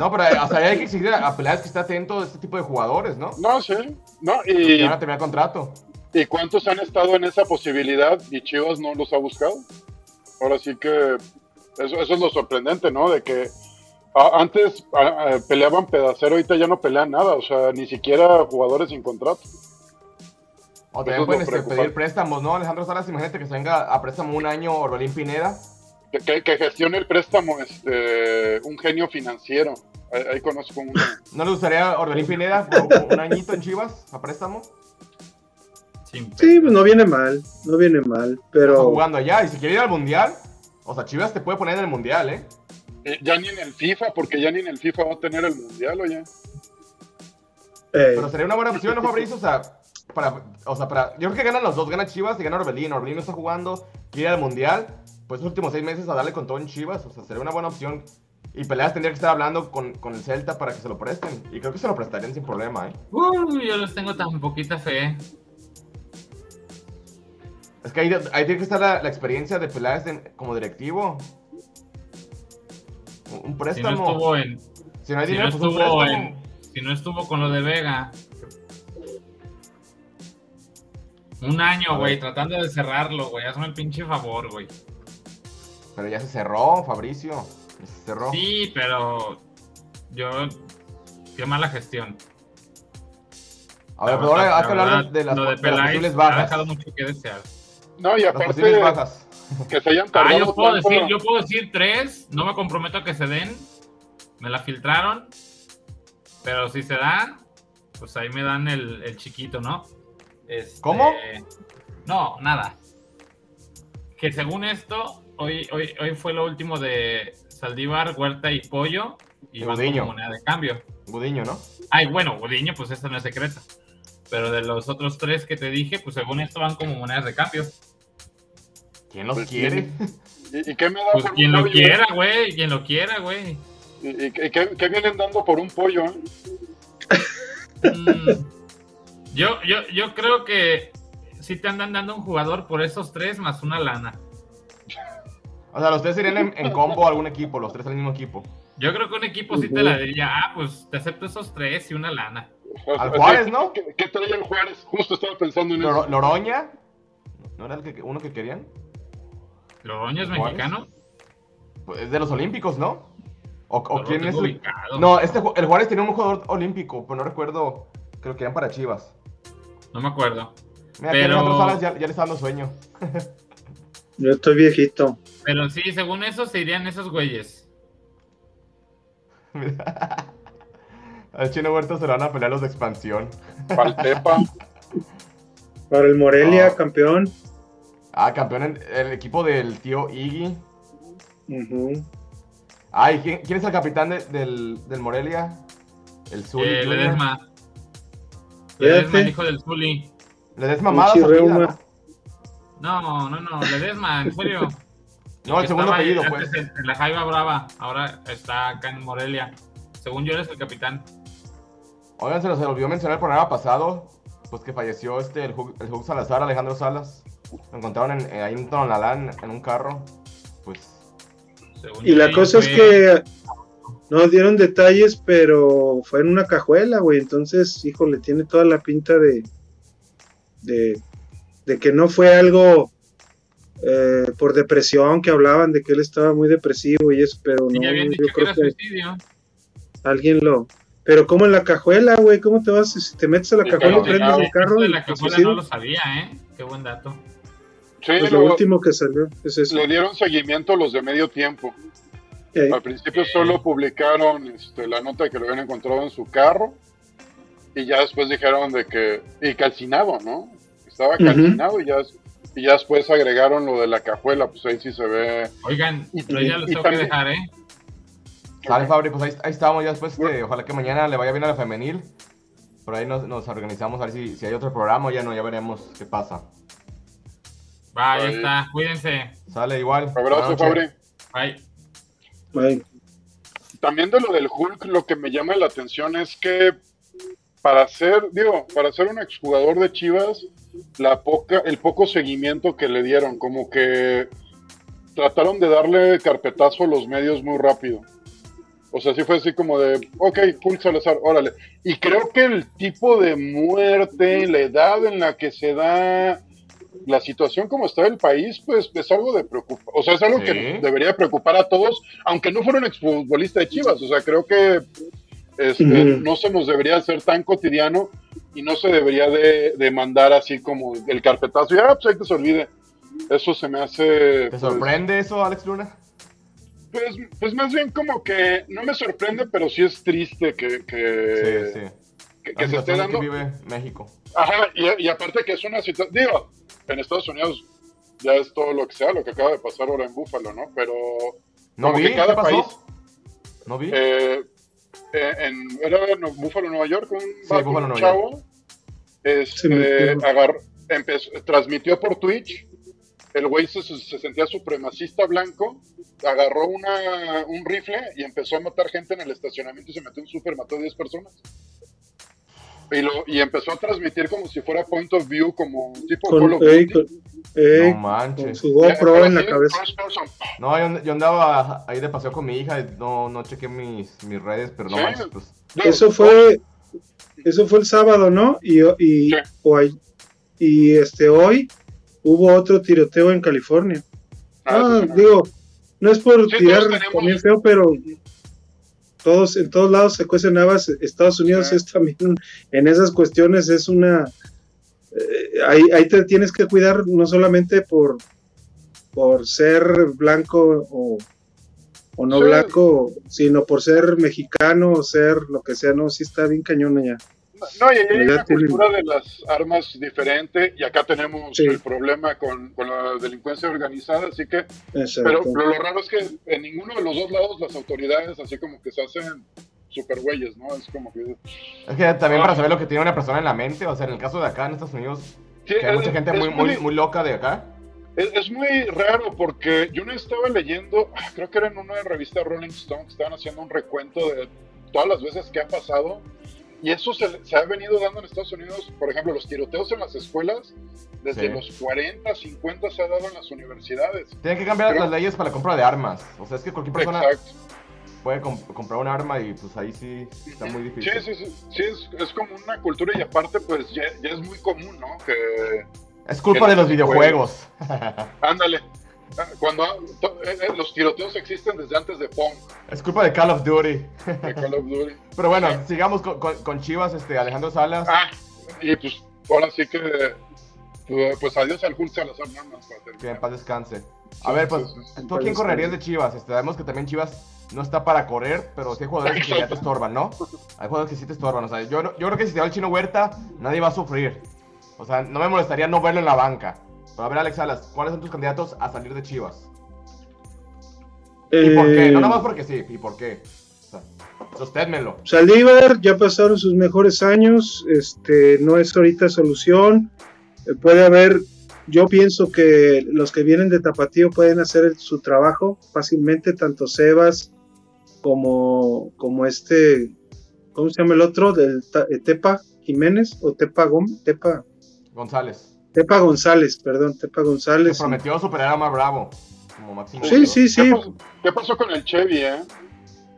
No, pero o sea, hay que exigir a Peláez que esté atento a este tipo de jugadores, ¿no? No, sí, no, y, van a terminar contrato. ¿y cuántos han estado en esa posibilidad y Chivas no los ha buscado? Ahora sí que eso, eso es lo sorprendente, ¿no? De que a- antes a- a- peleaban pedacero, ahorita ya no pelean nada, o sea, ni siquiera jugadores sin contrato. O también pueden este, pedir préstamos, ¿no? Alejandro Salas, imagínate que se venga a préstamo un año Orbelín Pineda. Que, que- gestione el préstamo este, un genio financiero. Ahí, ahí conozco uno. ¿No le gustaría Orbelín Pineda por un añito en Chivas a préstamo? Sí, pues no viene mal, no viene mal, Está pero jugando allá. Y si quiere ir al mundial, o sea, Chivas te puede poner en el mundial, ¿eh? Eh, ya ni en el FIFA, porque ya ni en el FIFA va a tener el mundial, oye. eh, Pero sería una buena opción, ¿no, Fabricio? O sea, para, o sea, para, yo creo que ganan los dos, gana Chivas y gana Orbelín. Orbelín no está jugando, quiere ir al mundial. Pues los últimos seis meses a darle con todo en Chivas, o sea, sería una buena opción. Y Peleas tendría que estar hablando con, con el Celta para que se lo presten. Y creo que se lo prestarían sin problema, ¿eh? Uy, yo les tengo tan poquita fe. Es que ahí, ahí tiene que estar la, la experiencia de Peláez en- como directivo. Un, un Si no préstamo. estuvo en, Si no hay si no dinero, pues un estuvo préstamo. en, si no estuvo con lo de Vega. Un año, güey, tratando de cerrarlo, güey. Hazme el pinche favor, güey. Pero ya se cerró, Fabricio. Se cerró. Sí, pero yo. Qué mala gestión. A ver, pero ahora hay que la hablar de, las, lo de de las posibles ha bajas. dejado mucho que desear. No, y Las posibles aparte bajas. que se hayan Ah, tardado yo puedo tanto- decir, yo puedo decir tres, no me comprometo a que se den. Me la filtraron. Pero si se da, pues ahí me dan el, el chiquito, ¿no? Este, ¿Cómo? No, nada. Que según esto, hoy, hoy, hoy fue lo último de Saldívar, Huerta y Pollo. Y como moneda de cambio. Gudiño, ¿no? Ay, bueno, Gudiño, pues esta no es secreta. Pero de los otros tres que te dije, pues según esto van como monedas de cambio. ¿Quién los Pues, quiere? ¿Y, y qué me da Pues por quien un lo quiera, güey, quien lo quiera, güey. ¿Y, y qué, qué- qué vienen dando por un pollo? eh? Mm, yo, yo, yo creo que si te andan dando un jugador por esos tres más una lana. O sea, los tres serían en, en combo a algún equipo, los tres al mismo equipo. Yo creo que un equipo sí te la diría, ah, pues te acepto esos tres y una lana. Al sea, Juárez, ¿no? ¿Qué, qué traía el Juárez? Justo estaba pensando en Loro- eso. Loroña, ¿no era el que, uno que querían? Loroño es ¿Juárez? mexicano. Pues es de los Olímpicos, ¿no? ¿O, quién es? el-. No, este, el Juárez tenía un jugador olímpico, pero no recuerdo. Creo que eran para Chivas. No me acuerdo. Mira, Pero- aquí Alejandro Salas ya, ya le está dando sueño. Yo estoy viejito. Pero sí, según eso se irían esos güeyes. Al Chino Huerta se van a pelear los de expansión. Paltepa. Para el Morelia, Ah. campeón. Ah, campeón en el equipo del tío Iggy. Ujú. Ay, ¿quién, quién es el capitán de- del, del Morelia? El Zuli Eh. Ledesma. Ledesma, el hijo del Zuli. Le des mamadas ¿no? No, no, Ledesma, en serio. No, el segundo apellido, pues. En, en la Jaiba Brava, ahora está acá en Morelia. Según yo eres el capitán. Oigan, se nos olvidó mencionar el programa pasado, pues que falleció este, el Hug, el Hug Salazar, Alejandro Salas. Lo encontraron en, en- ahí en Tonalá, en un carro. Pues, Según Y la cosa es que no dieron detalles, pero fue en una cajuela, güey. Entonces, híjole, tiene toda la pinta de, de, de que no fue algo eh, por depresión, que hablaban de que él estaba muy depresivo y eso, pero no, ya habían yo dicho que creo era que suicidio. alguien lo... Pero como en la cajuela, güey, ¿cómo te vas? Si te metes a la Sí, cajuela y prendes el carro de la cajuela no lo sabía, ¿eh? Qué buen dato. Sí, Pues lo lo- último que salió es eso. le dieron seguimiento los de medio tiempo. Eh, Al principio solo publicaron este, la nota de que lo habían encontrado en su carro y ya después dijeron de que y calcinado, ¿no? Estaba calcinado y ya y ya después agregaron lo de la cajuela, pues ahí sí se ve. Oigan, Y- pero ya los tengo que dejar, ¿eh? sale Fabri, pues ahí, ahí estamos ya después. este, ojalá que mañana le vaya bien a la femenil. Por ahí nos, nos organizamos a ver si, si hay otro programa o ya no, ya veremos qué pasa. Va, Ahí. está. Cuídense. Sale igual. Abrazo. Fabri. Bye. ay, También de lo del Hulk, lo que me llama la atención es que para ser, digo, para ser un exjugador de Chivas, la poca, el poco seguimiento que le dieron, como que trataron de darle carpetazo a los medios muy rápido. O sea, sí fue así como de, ok, Hulk Salazar, órale. Y creo que el tipo de muerte, la edad en la que se da, la situación como está el país, pues es algo de preocupar. O sea, es algo Sí. que nos debería preocupar a todos, aunque no fuera un exfutbolista de Chivas. O sea, creo que este, Ujú. no se nos debería hacer tan cotidiano y no se debería de, de mandar así como el carpetazo y, ah, pues ahí que se olvide. Eso se me hace... ¿Te pues, sorprende eso, Alex Luna? pues, pues más bien como que no me sorprende, pero sí es triste que, que, sí, sí. que- se esté dando. que vive México. Ajá, y, y aparte que es una situación, digo, en Estados Unidos ya es todo lo que sea, lo que acaba de pasar ahora en Búfalo, ¿no? Pero ¿No Como vi? que cada ¿Qué pasó? país- ¿No vi? eh, en, era en Búfalo, Nueva York, un, vato, un Nueva chavo, este, Sí, me acuerdo. agar- empezó- transmitió por Twitch, el güey se, se sentía supremacista blanco, agarró una, un rifle y empezó a matar gente en el estacionamiento y se metió un súper, mató a 10 personas. Y, lo, y empezó a transmitir como si fuera point of view, como tipo Call con, of ey, Duty. Con- ey, no con manches. su GoPro en la cabeza. No, yo, yo andaba ahí de paseo con mi hija, y no, no chequé mis, mis redes, pero no Sí. manches, pues. Eso fue, eso fue el sábado, ¿no? Y, y, Sí. o ahí- y este hoy hubo otro tiroteo en California. ah, Ah, sí, sí, digo, no es por Sí, tirar también feo, pero todos, en todos lados se cuecen habas. Estados Unidos Sí. es también, en esas cuestiones es una, ahí, ahí te tienes que cuidar no solamente por, por ser blanco o, o no Sí. blanco, sino por ser mexicano o ser lo que sea, no, sí está bien cañón allá. No, y ahí hay una tienen- cultura de las armas diferente y acá tenemos Sí. el problema con, con la delincuencia organizada, así que, pero, pero lo raro es que en ninguno de los dos lados las autoridades así como que se hacen super güeyes, ¿no? Es como que... Es que también para saber lo que tiene una persona en la mente, o sea, en el caso de acá en Estados Unidos, Sí, que hay es- mucha gente muy, muy, muy loca de acá. Es, es muy raro porque yo no estaba leyendo, ah, creo que era en una revista Rolling Stone que estaban haciendo un recuento de todas las veces que ha pasado y eso se, se ha venido dando en Estados Unidos, por ejemplo, los tiroteos en las escuelas, desde Sí. los 40, 50 se ha dado en las universidades. Tienen que cambiar Pero- las leyes para la compra de armas. O sea, es que cualquier persona Exacto. Puede comp- comprar un arma y pues ahí sí está muy difícil. sí, sí, sí, es, es como una cultura y aparte pues ya, ya es muy común, ¿no? Que, Es culpa Que de los videojuegos. ándale, ah, cuando eh, eh, los tiroteos existen desde antes de Pong, es culpa de Call of Duty. de Call of Duty. Pero bueno, sigamos con, con- con Chivas, este, Alejandro Salas. Ah, y pues ahora sí que eh, pues adiós al Hulk Salazar nada más para terminar. Que en paz descanse. A ver, pues. ¿tú a quién correrías de Chivas? Este, sabemos que también Chivas no está para correr, pero sí hay jugadores que ya te estorban, ¿no? Hay jugadores que sí te estorban. O sea, yo, no- yo creo que si se va el chino Huerta, nadie va a sufrir. O sea, no me molestaría no verlo en la banca. Pero a ver, Alex Salas, ¿cuáles son tus candidatos a salir de Chivas? ¿Y por qué? No nada más porque sí, ¿y por qué? O sea, sosténmelo. Saldívar ya pasaron sus mejores años, este no es ahorita solución. Eh, puede haber, yo pienso que los que vienen de Tapatío pueden hacer su trabajo fácilmente, tanto Sebas como, como este, ¿cómo se llama el otro? Del eh, Tepa Jiménez o Tepa Gómez, Tepa, González. Tepa González, perdón, Tepa Se González. prometió superar a Mar Bravo. Como máximo. Sí, sí, ¿Qué, sí. pasó, qué pasó con el Chevy, eh?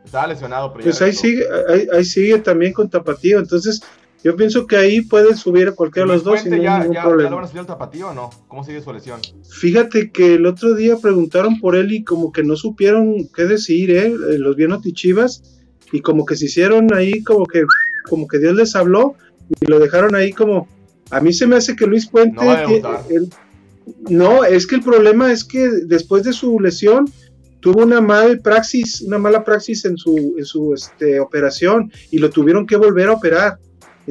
Estaba lesionado, pero Pues ahí sigue, ahí, ahí sigue también con Tapatío. Entonces, yo pienso que ahí pueden subir a cualquiera de los dos sin ya, ningún ya, problema. ¿Ya lo van a subir al tapatío o no? ¿Cómo sigue su lesión? Fíjate que el otro día preguntaron por él y como que no supieron qué decir, ¿eh? Eh, Los vio Chivas y como que se hicieron ahí como que como que Dios les habló y lo dejaron ahí como a mí se me hace que Luis Puente No va a tie- debutar. él- no, es que el problema es que después de su lesión tuvo una mal praxis, una mala praxis en su en su este operación y lo tuvieron que volver a operar.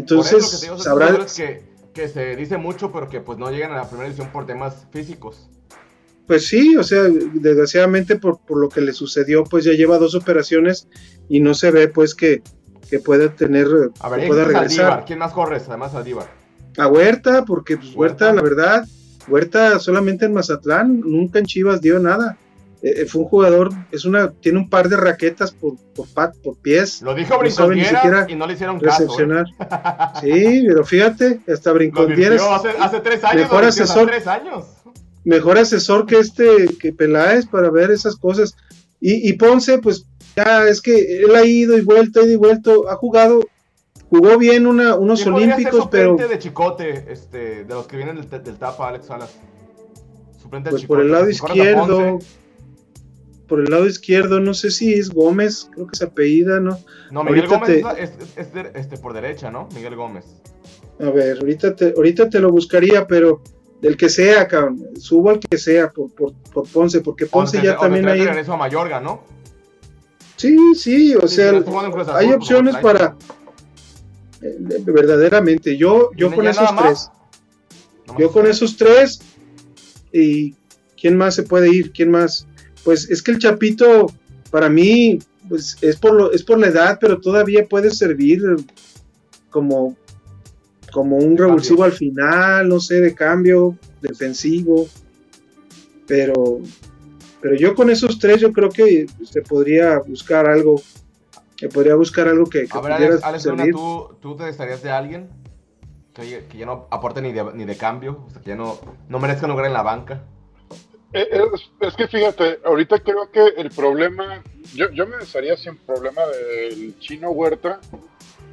Por eso Entonces, te digo, son sabrá jugadores que, que se dice mucho, pero que pues no llegan a la primera división por temas físicos. Pues sí, o sea, desgraciadamente por, por lo que le sucedió, pues ya lleva dos operaciones y no se ve pues que, que pueda tener, A ver, que pueda regresar. ¿Quién más corres? Además Saldívar. A Huerta, porque pues, Huerta, Huerta. la verdad, Huerta solamente en Mazatlán, nunca en Chivas dio nada. Eh, eh, fue un jugador, es una, tiene un par de raquetas por, por, pat, por pies, Lo dijo No siquiera y no le hicieron caso. ¿eh? recepcionar. Sí, pero fíjate, hasta advirtió hace, hace tres años. Mejor asesor. tres años. mejor asesor que este, que Peláez para ver esas cosas. Y, y Ponce, pues ya es que él ha ido y vuelto, ido y vuelto, ha jugado, jugó bien una, unos ¿Quién podría ser olímpicos, pero de Chicote, este, de los que vienen del, del Tapa, Alex Salas? Suplente de pues por el Chicote. lado izquierdo, Ponce- por el lado izquierdo, no sé si es Gómez, creo que se apellida, ¿no? No, Miguel ahorita Gómez te- es la- es, es- es de- este, por derecha, ¿no? Miguel Gómez. A ver, ahorita te, ahorita te lo buscaría, pero del que sea, cabrón, subo al que sea por, por, por Ponce, porque Ponce O ya o también hay... regreso a Mayorga, ¿no? Sí, sí, o Sí, sea, Azul, hay opciones para... eh, verdaderamente, yo, yo ¿Y con esos tres... Yo con esos tres. ¿Y quién más se puede ir? ¿Quién más? Pues es que el Chapito, para mí, pues es por, lo, es por la edad, pero todavía puede servir como, como un revulsivo al final, no sé, de cambio, defensivo. Pero, pero yo con esos tres, yo creo que se podría buscar algo. Se podría buscar algo que, que A ver, pudiera Alex, Alex Luna, servir. ¿tú, ¿tú te estarías de alguien que, que ya no aporte ni de, ni de cambio? O sea, que ya no, no merezca un lugar en la banca. Eh, Es, es que fíjate, ahorita creo que el problema, yo, yo me desharía sin problema del chino Huerta,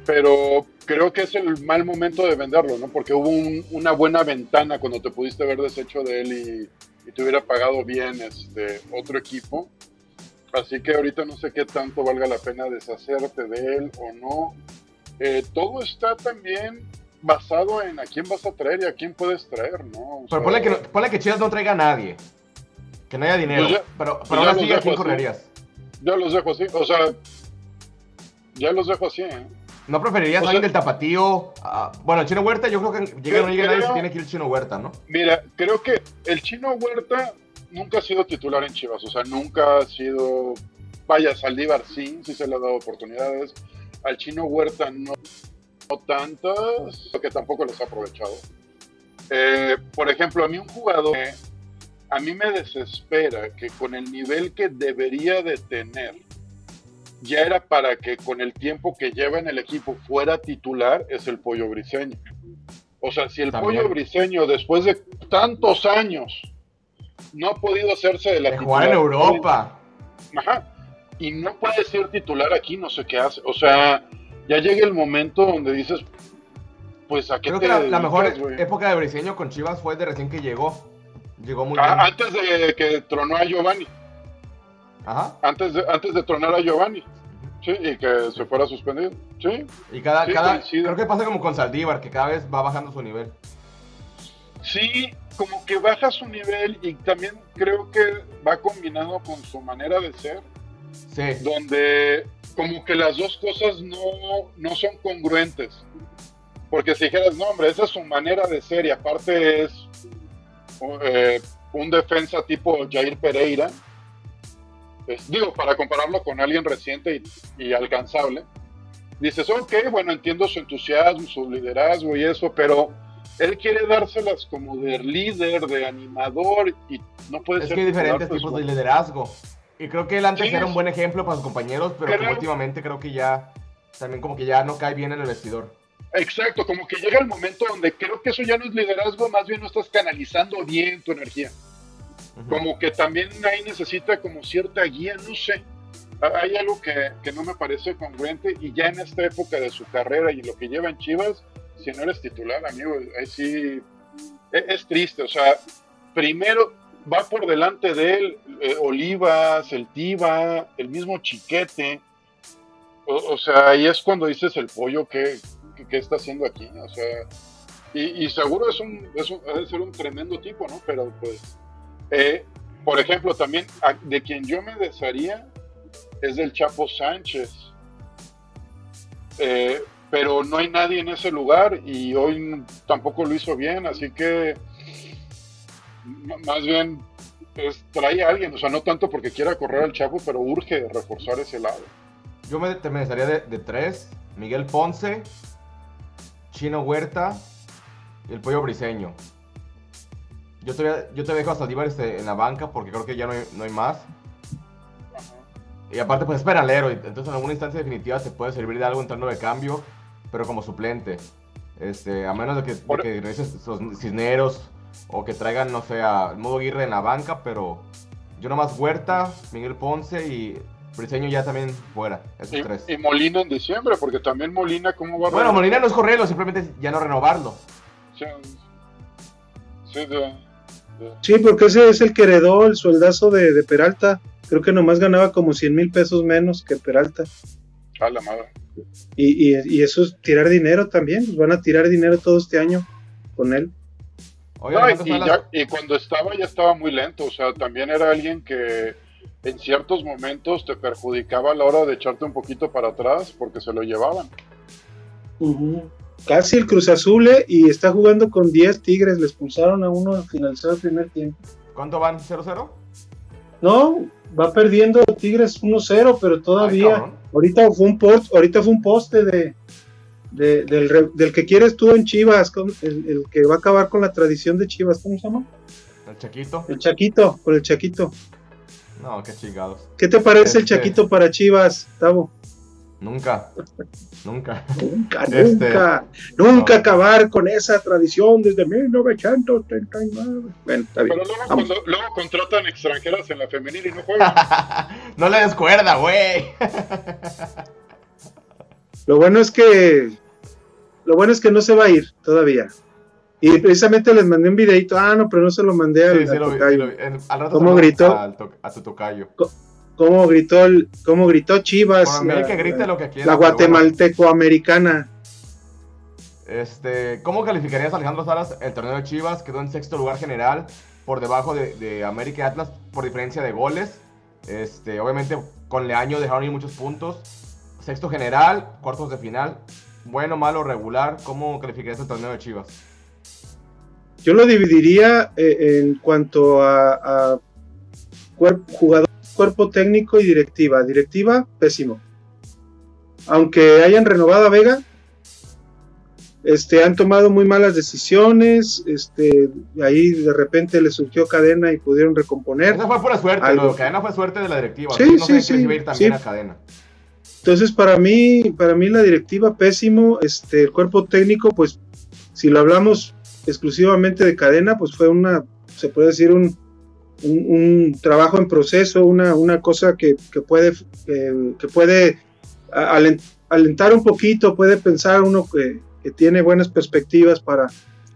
pero creo que es el mal momento de venderlo, ¿no? Porque hubo un- una buena ventana cuando te pudiste haber deshecho de él y, y te hubiera pagado bien este otro equipo. Así que ahorita no sé qué tanto valga la pena deshacerte de él o no. Eh, todo está también basado en a quién vas a traer y a quién puedes traer, ¿no? O Pero sea, ponle que, ponle que Chivas no traiga a nadie. Que no haya dinero. Pues ya- pero pues pero así, los ¿a quién así. correrías? Ya los dejo así, o sea, ya los dejo así, ¿eh? ¿No preferirías O alguien del tapatío? Ah, bueno, el Chino Huerta, yo creo que llegue o no Creo- nadie, se tiene que ir el Chino Huerta, ¿no? Mira, creo que el chino Huerta nunca ha sido titular en Chivas, o sea, nunca ha sido. Vaya, Saldívar sí, sí se le ha dado oportunidades. Al chino Huerta no, no tantas, porque tampoco los ha aprovechado. Eh, por ejemplo, a mí un jugador que a mí me desespera que con el nivel que debería de tener, ya era para que con el tiempo que lleva en el equipo fuera titular, es el pollo briseño. O sea, si el También. pollo briseño después de tantos años no ha podido hacerse de la De jugar en Europa. Ajá. Y no puede ser titular aquí, no sé qué hace. O sea, ya llega el momento donde dices, pues a qué Creo te que la, la mejor época de Briseño con Chivas fue de recién que llegó. Llegó muy Ah, bien. antes de que tronó a Giovanni. Ajá. Antes de, antes de tronar a Giovanni. Sí, y que se fuera suspendido. Sí. Y cada, Sí, cada creo que pasa como con Saldívar, que cada vez va bajando su nivel. Sí, como que baja su nivel y también creo que va combinado con su manera de ser, Sí. donde como que las dos cosas no, no son congruentes. Porque si dijeras, no, hombre, esa es su manera de ser y aparte es eh, un defensa tipo Jair Pereira, es- digo, para compararlo con alguien reciente y, y alcanzable, dices, ok, bueno, entiendo su entusiasmo, su liderazgo y eso, pero él quiere dárselas como de líder, de animador y no puede Es ser que hay diferentes pues, tipos de liderazgo. Y creo que él antes Sí, era un es- buen ejemplo para sus compañeros, pero Pero- como últimamente creo que ya también como que ya no cae bien en el vestidor. Exacto, como que llega el momento donde creo que eso ya no es liderazgo, más bien no estás canalizando bien tu energía. Como que también ahí necesita como cierta guía, no sé. Ha- Hay algo que, que no me parece congruente y ya en esta época de su carrera y lo que lleva en Chivas, si no eres titular, amigo, ahí sí e- es, triste. O sea, primero va por delante de él eh, Olivas, el Tiva, el mismo Chiquete. O, o sea, ahí es cuando dices el pollo que, que está haciendo aquí. O sea, y, seguro es un, es un- ser un tremendo tipo, ¿no? Pero pues, eh, por ejemplo, también de quien yo me desharía es del Chapo Sánchez. Eh, pero no hay nadie en ese lugar y hoy tampoco lo hizo bien, así que más bien trae a alguien, o sea, no tanto porque quiera correr al Chapo, pero urge reforzar ese lado. Yo me, te me desharía de, de tres. Miguel Ponce, Chino Huerta y el Pollo Briseño. Yo te, yo te dejo a Saldívar este, en la banca porque creo que ya no hay, no hay más. Y aparte, pues es penalero. Entonces, en alguna instancia definitiva te puede servir de algo entrando de cambio, pero como suplente. Este, a menos de que, de que regresen esos cisneros o que traigan, no sé, a modo Aguirre en la banca, pero yo nomás Huerta, Miguel Ponce y Briseño ya también fuera. Esos tres. Y, y Molina en diciembre, porque también Molina, ¿cómo va a Bueno, Molina no es correrlo, simplemente ya no renovarlo. Sí, sí, de- de- Sí, porque ese es el que heredó el sueldazo de, de Peralta. Creo que nomás ganaba como 100 mil pesos menos que Peralta. a la madre. Y, y- y eso es tirar dinero también. pues van a tirar dinero todo este año con él. Oigan, No, y, ¿cuántas y son las- ya- y cuando estaba ya estaba muy lento, o sea, también era alguien que en ciertos momentos te perjudicaba a la hora de echarte un poquito para atrás porque se lo llevaban. Casi el Cruz Azul eh, y está jugando con 10 Tigres. Le expulsaron a uno al finalizar el primer tiempo. ¿Cuánto van? ¿0-0? No, va perdiendo Tigres 1-0, pero todavía. ahorita fue un post, ahorita fue un poste de, de- del, re- del que quieres tú en Chivas, con- el, el que va a acabar con la tradición de Chivas, ¿cómo se llama? El Chaquito. El Chaquito, con el Chaquito. No, qué chingados. ¿Qué te parece el Este- Chaquito para Chivas, Tavo? Nunca. Nunca. Nunca, Este- nunca, nunca no. acabar con esa tradición desde 1939. Bueno, está bien. Pero luego, cuando, luego contratan extranjeras en la femenil y no juegan. no le des cuerda, güey. Lo bueno es que lo bueno es que no se va a ir todavía. Y precisamente les mandé un videito. Ah, no, pero no se lo mandé al, Sí, sí, al lo vi, tocayo. sí lo vi. En- Al rato ¿Cómo gritó? al to- a tu tocayo. Cómo gritó, el- cómo gritó Chivas. La- que grite la- lo que quiera. la pero bueno. guatemalteco-americana. Este, ¿Cómo calificarías a Alejandro Salas el torneo de Chivas? Quedó en sexto lugar general, por debajo de, de América y Atlas por diferencia de goles. Este, obviamente con Leaño dejaron ir muchos puntos. Sexto general, cuartos de final. Bueno, malo, regular. ¿Cómo calificarías el torneo de Chivas? Yo lo dividiría eh, en cuanto a, a jugador, cuerpo técnico y directiva. Directiva, pésimo. Aunque hayan renovado a Vega, este, han tomado muy malas decisiones. Este, ahí de repente le surgió cadena y pudieron recomponer. Esa fue pura suerte, lo cadena fue suerte de la directiva. Sí, no sí, sí, también sí. a cadena. Entonces, para mí, para mí la directiva pésimo, este, el cuerpo técnico, pues, si lo hablamos exclusivamente de cadena, pues fue una, se puede decir un, un, un trabajo en proceso, una, una cosa que, que puede, que, que puede alentar un poquito, puede pensar uno que, que tiene buenas perspectivas para,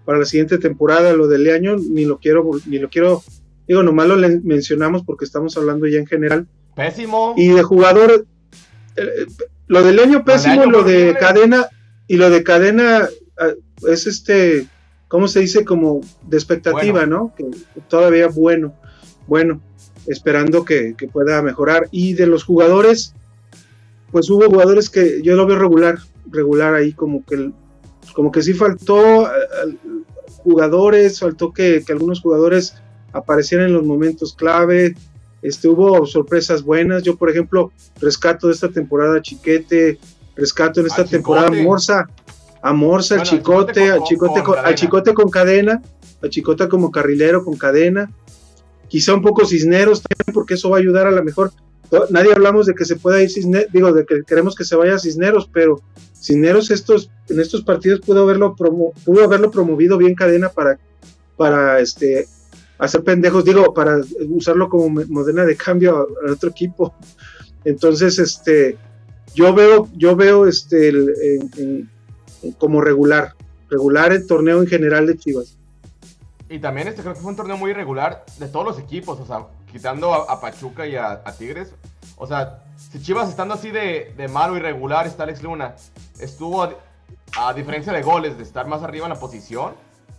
para la siguiente temporada, lo del año, ni lo quiero, ni lo quiero, digo, nomás lo mencionamos porque estamos hablando ya en general. Pésimo. Y de jugador, eh, lo del año pésimo, lo de cadena, y lo de cadena ah, es este, ¿cómo se dice? Como de expectativa, ¿no? Que todavía bueno, bueno, esperando que, que pueda mejorar. Y de los jugadores, pues hubo jugadores que yo lo veo regular, regular ahí, como que, como que sí faltó ah, jugadores, faltó que, que algunos jugadores aparecieran en los momentos clave. Este, hubo sorpresas buenas. Yo, por ejemplo, rescato de esta temporada Chiquete, rescato en esta temporada Morsa, a al Bueno, al Chicote, al Chicote, con al. Chicote con cadena, al Chicote como carrilero con cadena. Quizá un poco Cisneros también, porque eso va a ayudar a la mejor. Nadie hablamos de que se pueda ir Cisneros, digo, de que queremos que se vaya Cisneros, pero Cisneros estos, en estos partidos pudo haberlo, promo- pudo haberlo promovido bien cadena para, para este, hacer pendejos, digo, para usarlo como modena de cambio al otro equipo. Entonces, este, yo veo, yo veo este el- como regular, regular el torneo en general de Chivas. Y también este creo que fue un torneo muy irregular de todos los equipos, o sea, quitando a, a Pachuca y a, a Tigres. O sea, si Chivas estando así de, de malo irregular está Alex Luna, estuvo a, a diferencia de goles, de estar más arriba en la posición.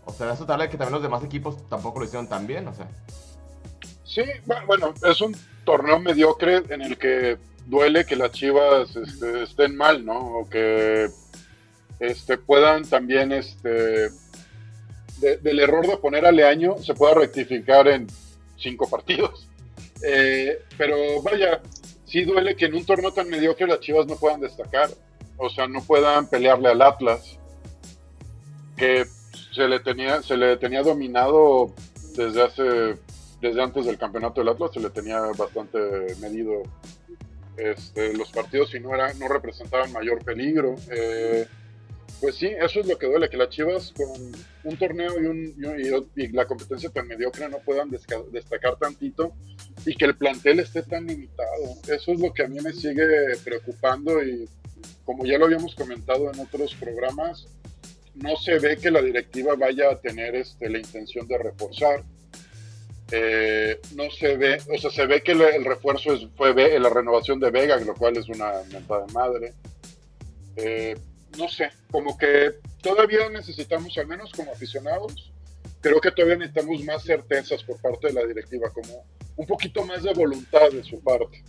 O sea, eso te habla de que también los demás equipos tampoco lo hicieron tan bien, o sea. Sí, bu- bueno, es un torneo mediocre en el que duele que las Chivas este, estén mal, ¿no? O que este, puedan también, este, de- del error de poner a Leaño, se pueda rectificar en cinco partidos. Eh, pero vaya, sí duele que en un torneo tan mediocre las Chivas no puedan destacar. O sea, no puedan pelearle al Atlas, que se le tenía, se le tenía dominado desde hace desde antes del campeonato del Atlas se le tenía bastante medido este, los partidos y no era no representaban mayor peligro Eh, pues sí eso es lo que duele que las Chivas con un torneo y, un, y la competencia tan mediocre no puedan destacar tantito y que el plantel esté tan limitado eso es lo que a mí me sigue preocupando y como ya lo habíamos comentado en otros programas no se ve que la directiva vaya a tener este, la intención de reforzar eh, no se ve, o sea, se ve que el, refuerzo es, fue la renovación de Vega, lo cual es una mentada madre. Eh, no sé, como que todavía necesitamos, al menos como aficionados, creo que todavía necesitamos más certezas por parte de la directiva, como un poquito más de voluntad de su parte.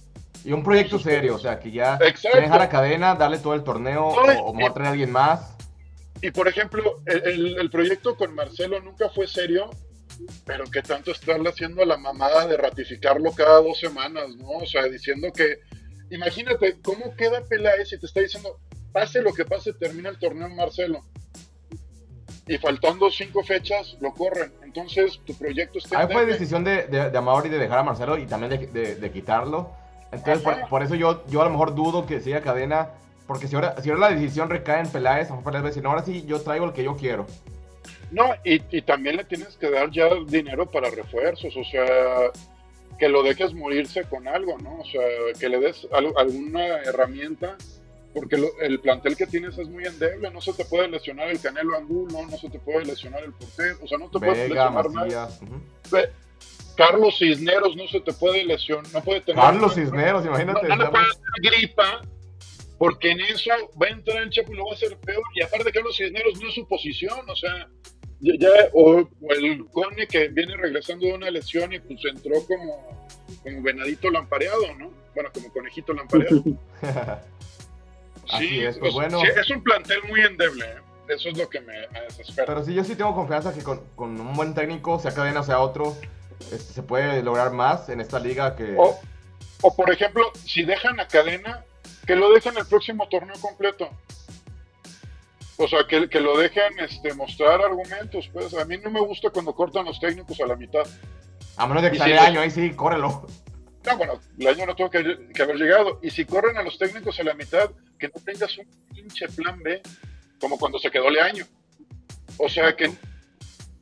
Y un proyecto serio, o sea, que ya dejar a cadena, darle todo el torneo, No, o, o y- mejor traer a alguien más. Y por ejemplo, el, el- el proyecto con Marcelo nunca fue serio, pero que tanto estarle haciendo la mamada de ratificarlo cada dos semanas, ¿no? O sea, diciendo que, imagínate, ¿cómo queda Peláez si te está diciendo, pase lo que pase, termina el torneo en Marcelo? Y faltando cinco fechas, lo corren. Entonces, tu proyecto está Ahí fue decisión de, de, de Amauri de dejar a Marcelo y también de, de- de quitarlo. Entonces, por, eso yo, yo a lo mejor dudo que siga cadena. Porque si ahora, si ahora la decisión recae en Peláez, a lo mejor Peláez va a decir, no, ahora sí yo traigo el que yo quiero. No, y, y también le tienes que dar ya dinero para refuerzos, o sea, que lo dejes morirse con algo, ¿no? O sea, que le des al- alguna herramienta porque lo- el plantel que tienes es muy endeble, no se te puede lesionar el Canelo Angulo, no se te puede lesionar el portero, o sea, no te puede Vega, lesionar nadie. Ujú. Ve, Carlos Cisneros no se te puede lesionar, no puede tener... Carlos Cisneros, imagínate. No, no le puede dar gripa, porque en eso va a entrar el Chapo y lo va a hacer peor. Y aparte, Carlos Cisneros no es su posición, o sea, ya, ya- o, o el Cone que viene regresando de una lesión y pues entró como, como venadito lampareado, ¿no? Bueno, como conejito lampareado. Así Sí, es, pues bueno. sí, es un plantel muy endeble, ¿eh? Eso es lo que me, me desespera. Pero sí, yo sí tengo confianza que con, con un buen técnico, sea cadena o sea otro, este, se puede lograr más en esta liga que... O, o, por ejemplo, si dejan a cadena, que lo dejen el próximo torneo completo. O sea, que, que lo dejen este, mostrar argumentos. Pues a mí no me gusta cuando cortan los técnicos a la mitad. A menos de que si el año, ahí sí, córrelo. No, bueno, el año no tuvo que, que haber llegado. Y si corren a los técnicos a la mitad, que no tengas un pinche plan B, como cuando se quedó el año. O sea, que eh,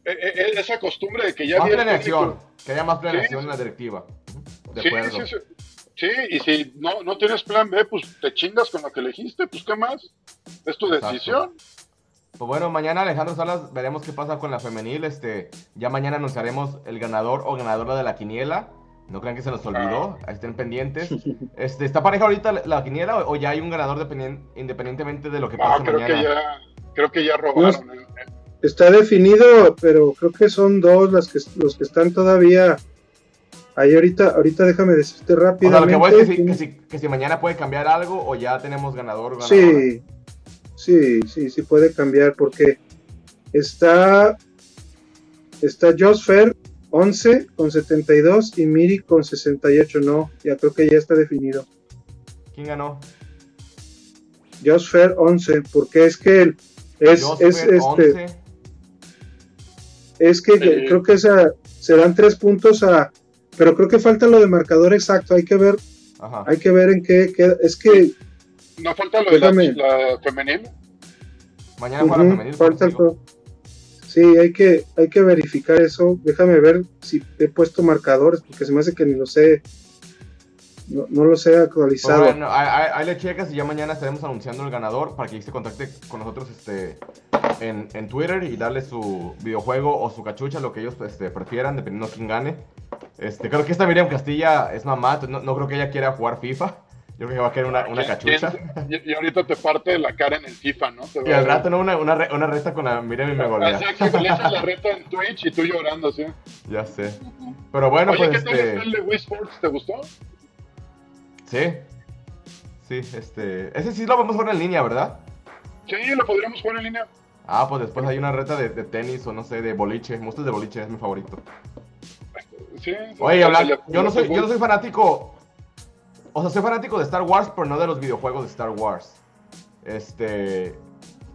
eh, esa costumbre de que ya más planeación, que haya más planeación Sí. en la directiva. De Sí, acuerdo. sí, sí. Sí, y si no, no tienes plan B, pues te chingas con lo que elegiste, pues qué más. Es tu Exacto. decisión. Pues bueno, mañana Alejandro Salas veremos qué pasa con la femenil. Este, ya mañana anunciaremos el ganador o ganadora de la quiniela. No crean que se nos olvidó, ahí estén pendientes. Este, ¿Está pareja ahorita la, la quiniela o, o ya hay un ganador dependien- independientemente de lo que Ah, pase creo mañana? que ya, creo que ya robaron. eh. Está definido, pero creo que son dos las que, los que están todavía ahí ahorita. Ahorita déjame decirte O sea, lo que voy es que si, que, si, que si mañana puede cambiar algo o ya tenemos ganador ganadora. Sí, sí, sí, sí puede cambiar porque está está Josfer 11 con 72 y Miri con 68. No, ya creo que ya está definido. ¿Quién ganó? Josfer 11, porque es que el- es, es este 11. es que Sí. creo que esa, serán tres puntos a pero creo que falta lo de marcador exacto, hay que ver, Ajá. hay que ver en qué, qué- es que No falta lo de la, Déjame. la femenil. Mañana juega la Ujú, femenil. falta el pro- Sí, hay que, hay que verificar eso. Déjame ver si he puesto marcadores, porque se me hace que ni lo sé. No, no los he actualizado. bueno, ahí, le checas y ya mañana estaremos anunciando el ganador para que se contacte con nosotros este, en, en Twitter y darle su videojuego o su cachucha, lo que ellos este, prefieran, dependiendo de quién gane. Este, creo que esta Miriam Castilla es mamá, no, no creo que ella quiera jugar FIFA. Yo que va a querer una, una ¿Quién- cachucha. Y, y ahorita te parte la cara en el FIFA, ¿no? Te Y al rato, ¿no? Una, una, una reta con la Miriam y me golea. Así que le echas la reta en Twitch y tú llorando, ¿sí? Ya sé. Pero bueno, Oye, pues ¿qué tal este. está el de Wii Sports? ¿Te gustó? Sí. Sí, este. Ese sí lo a jugar en línea, ¿verdad? Sí, lo podríamos jugar en línea. Ah, pues después hay una reta de, de tenis o no sé, de boliche. Me de boliche, es mi favorito. Sí, Oye, sí, habla- el de- yo no soy, yo no soy fanático. O sea, soy fanático de Star Wars, pero no de los videojuegos de Star Wars. Este.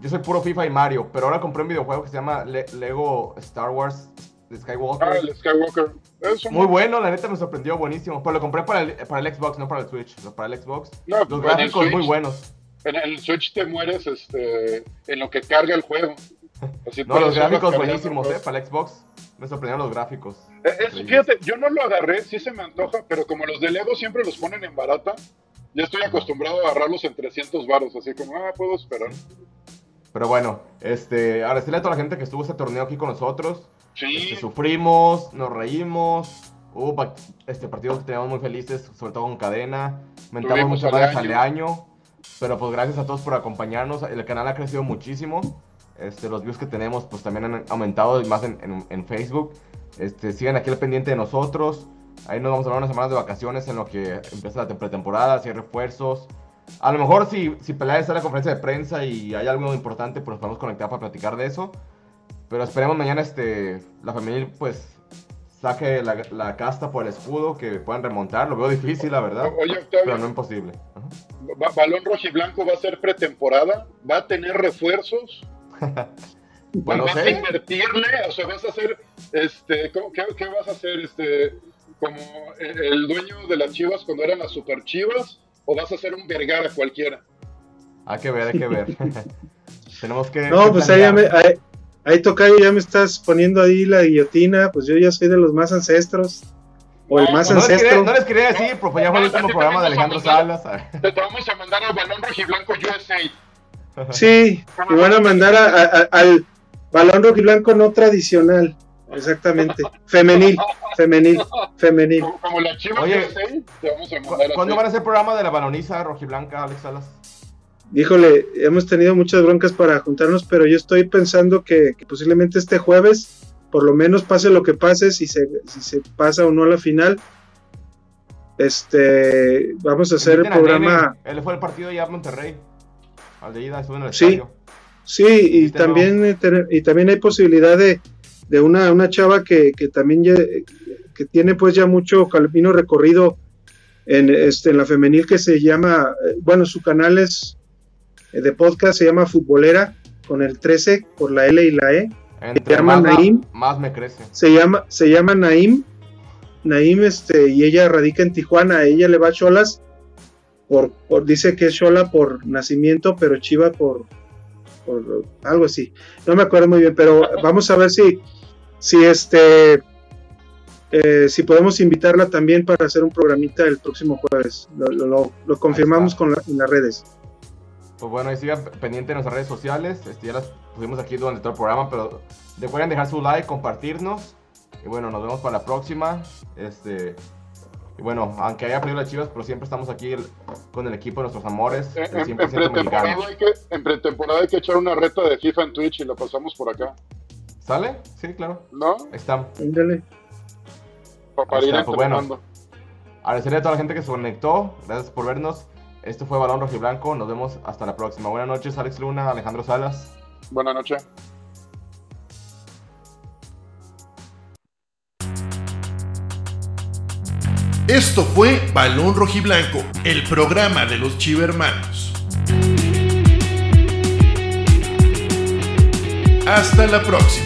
Yo soy puro FIFA y Mario, pero ahora compré un videojuego que se llama Le- Lego Star Wars de Skywalker. Ah, el Skywalker. Muy bueno, la neta me sorprendió, buenísimo. Pero lo compré para el, para el Xbox, no para el Switch. no, Para el Xbox. No, Los gráficos muy Switch. buenos. En el Switch te mueres este, en lo que carga el juego. Así No, los gráficos buenísimos, ¿eh? Para el Xbox. Me sorprendieron los gráficos. Eh, es- fíjate, yo no lo agarré, sí se me antoja, pero como los de Lego siempre los ponen en barata, ya estoy acostumbrado a agarrarlos en 300 varos, así como, ah, puedo esperar. Pero bueno, este, agradecerle a toda la gente que estuvo este torneo aquí con nosotros. Sí, Este, sufrimos, nos reímos. Hubo este, partidos que teníamos muy felices, sobre todo con cadena. Mentamos mucho más Aleaño. Aleaño. Pero pues gracias a todos por acompañarnos. El canal ha crecido muchísimo. Este, los views que tenemos pues también han aumentado y más en, en- en Facebook. Este, sigan aquí al pendiente de nosotros. Ahí nos vamos a dar unas semanas de vacaciones en lo que empieza la pretemporada, si hay refuerzos. A lo mejor si, si Peláez está en la conferencia de prensa y hay algo importante, pues nos podemos conectar para platicar de eso. Pero esperemos mañana este, la femenil pues saque la, la casta por el escudo, que puedan remontar. Lo veo difícil, la verdad. oye Pero Octavio, no imposible. Ajá. Ba- Balón Rojiblanco va a ser pretemporada, va a tener refuerzos, Bueno, vas a invertirle, o sea, vas a hacer, este, ¿cómo- qué, qué vas a hacer? Este, como el dueño de las chivas cuando eran las super chivas, o vas a hacer un Vergara cualquiera. Hay que ver, hay que ver. Tenemos que. No, que pues ahí, me, ahí, ahí tocayo, ya me estás poniendo ahí la guillotina, pues yo ya soy de los más ancestros. o el más No les, quería, ancestro. no les quería decir, pero pues ya fue el último programa de Alejandro Salas. Te vamos a mandar al balón rojiblanco USA. Sí, y van a mandar a- a- a- al balón rojiblanco no tradicional. Exactamente. Femenil, femenil, femenil. Como, como la chiva Oye, te vamos a ¿Cu- mandar ¿Cuándo van a hacer programa de la baloniza rojiblanca, Alex Salas? Híjole, hemos tenido muchas broncas para juntarnos, pero yo estoy pensando que, que posiblemente este jueves, por lo menos pase lo que pase, si se, si se pasa o no a la final, este, vamos a hacer el programa. Él fue al partido ya a Monterrey. Al de ida, estuvo en el Sí. estadio. Sí, y también, eh, y también hay posibilidad de, de una, una chava que, que también ya- que tiene pues ya mucho camino recorrido en, este, en la femenil que se llama, eh, bueno, su canal es eh, de podcast, se llama Futbolera, con el 13 por la L y la E. Entre llama más, Naim. más me crece. Se llama, se llama Naim. Naim, este, y ella radica en Tijuana, ella le va a Cholas, por, por- dice que es Chola por nacimiento, pero Chiva por, por algo así. No me acuerdo muy bien, pero vamos a ver si, si este, eh, si podemos invitarla también para hacer un programita el próximo jueves. Lo, lo- lo- lo confirmamos con la- en las redes. Pues bueno, ahí sigan pendiente de nuestras redes sociales. Este, ya las pusimos aquí durante todo el programa, pero recuerden dejar su like, compartirnos. Y bueno, nos vemos para la próxima. Este, y bueno, aunque haya perdido las chivas, pero siempre estamos aquí el- con el equipo de nuestros amores, En, en- en 100% pretemporada hay que, en pretemporada hay que echar una reta de FIFA en Twitch y la pasamos por acá. ¿Sale? Sí, claro. ¿No? Ahí está. Ándale. Pa- Para ir está, pues bueno. Agradecerle a toda la gente que se conectó. Gracias por vernos. Esto fue Balón Rojiblanco. Nos vemos hasta la próxima. Buenas noches, Alex Luna, Alejandro Salas. Buenas noches. Esto fue Balón Rojiblanco, el programa de los Chivermanos. Hasta la próxima.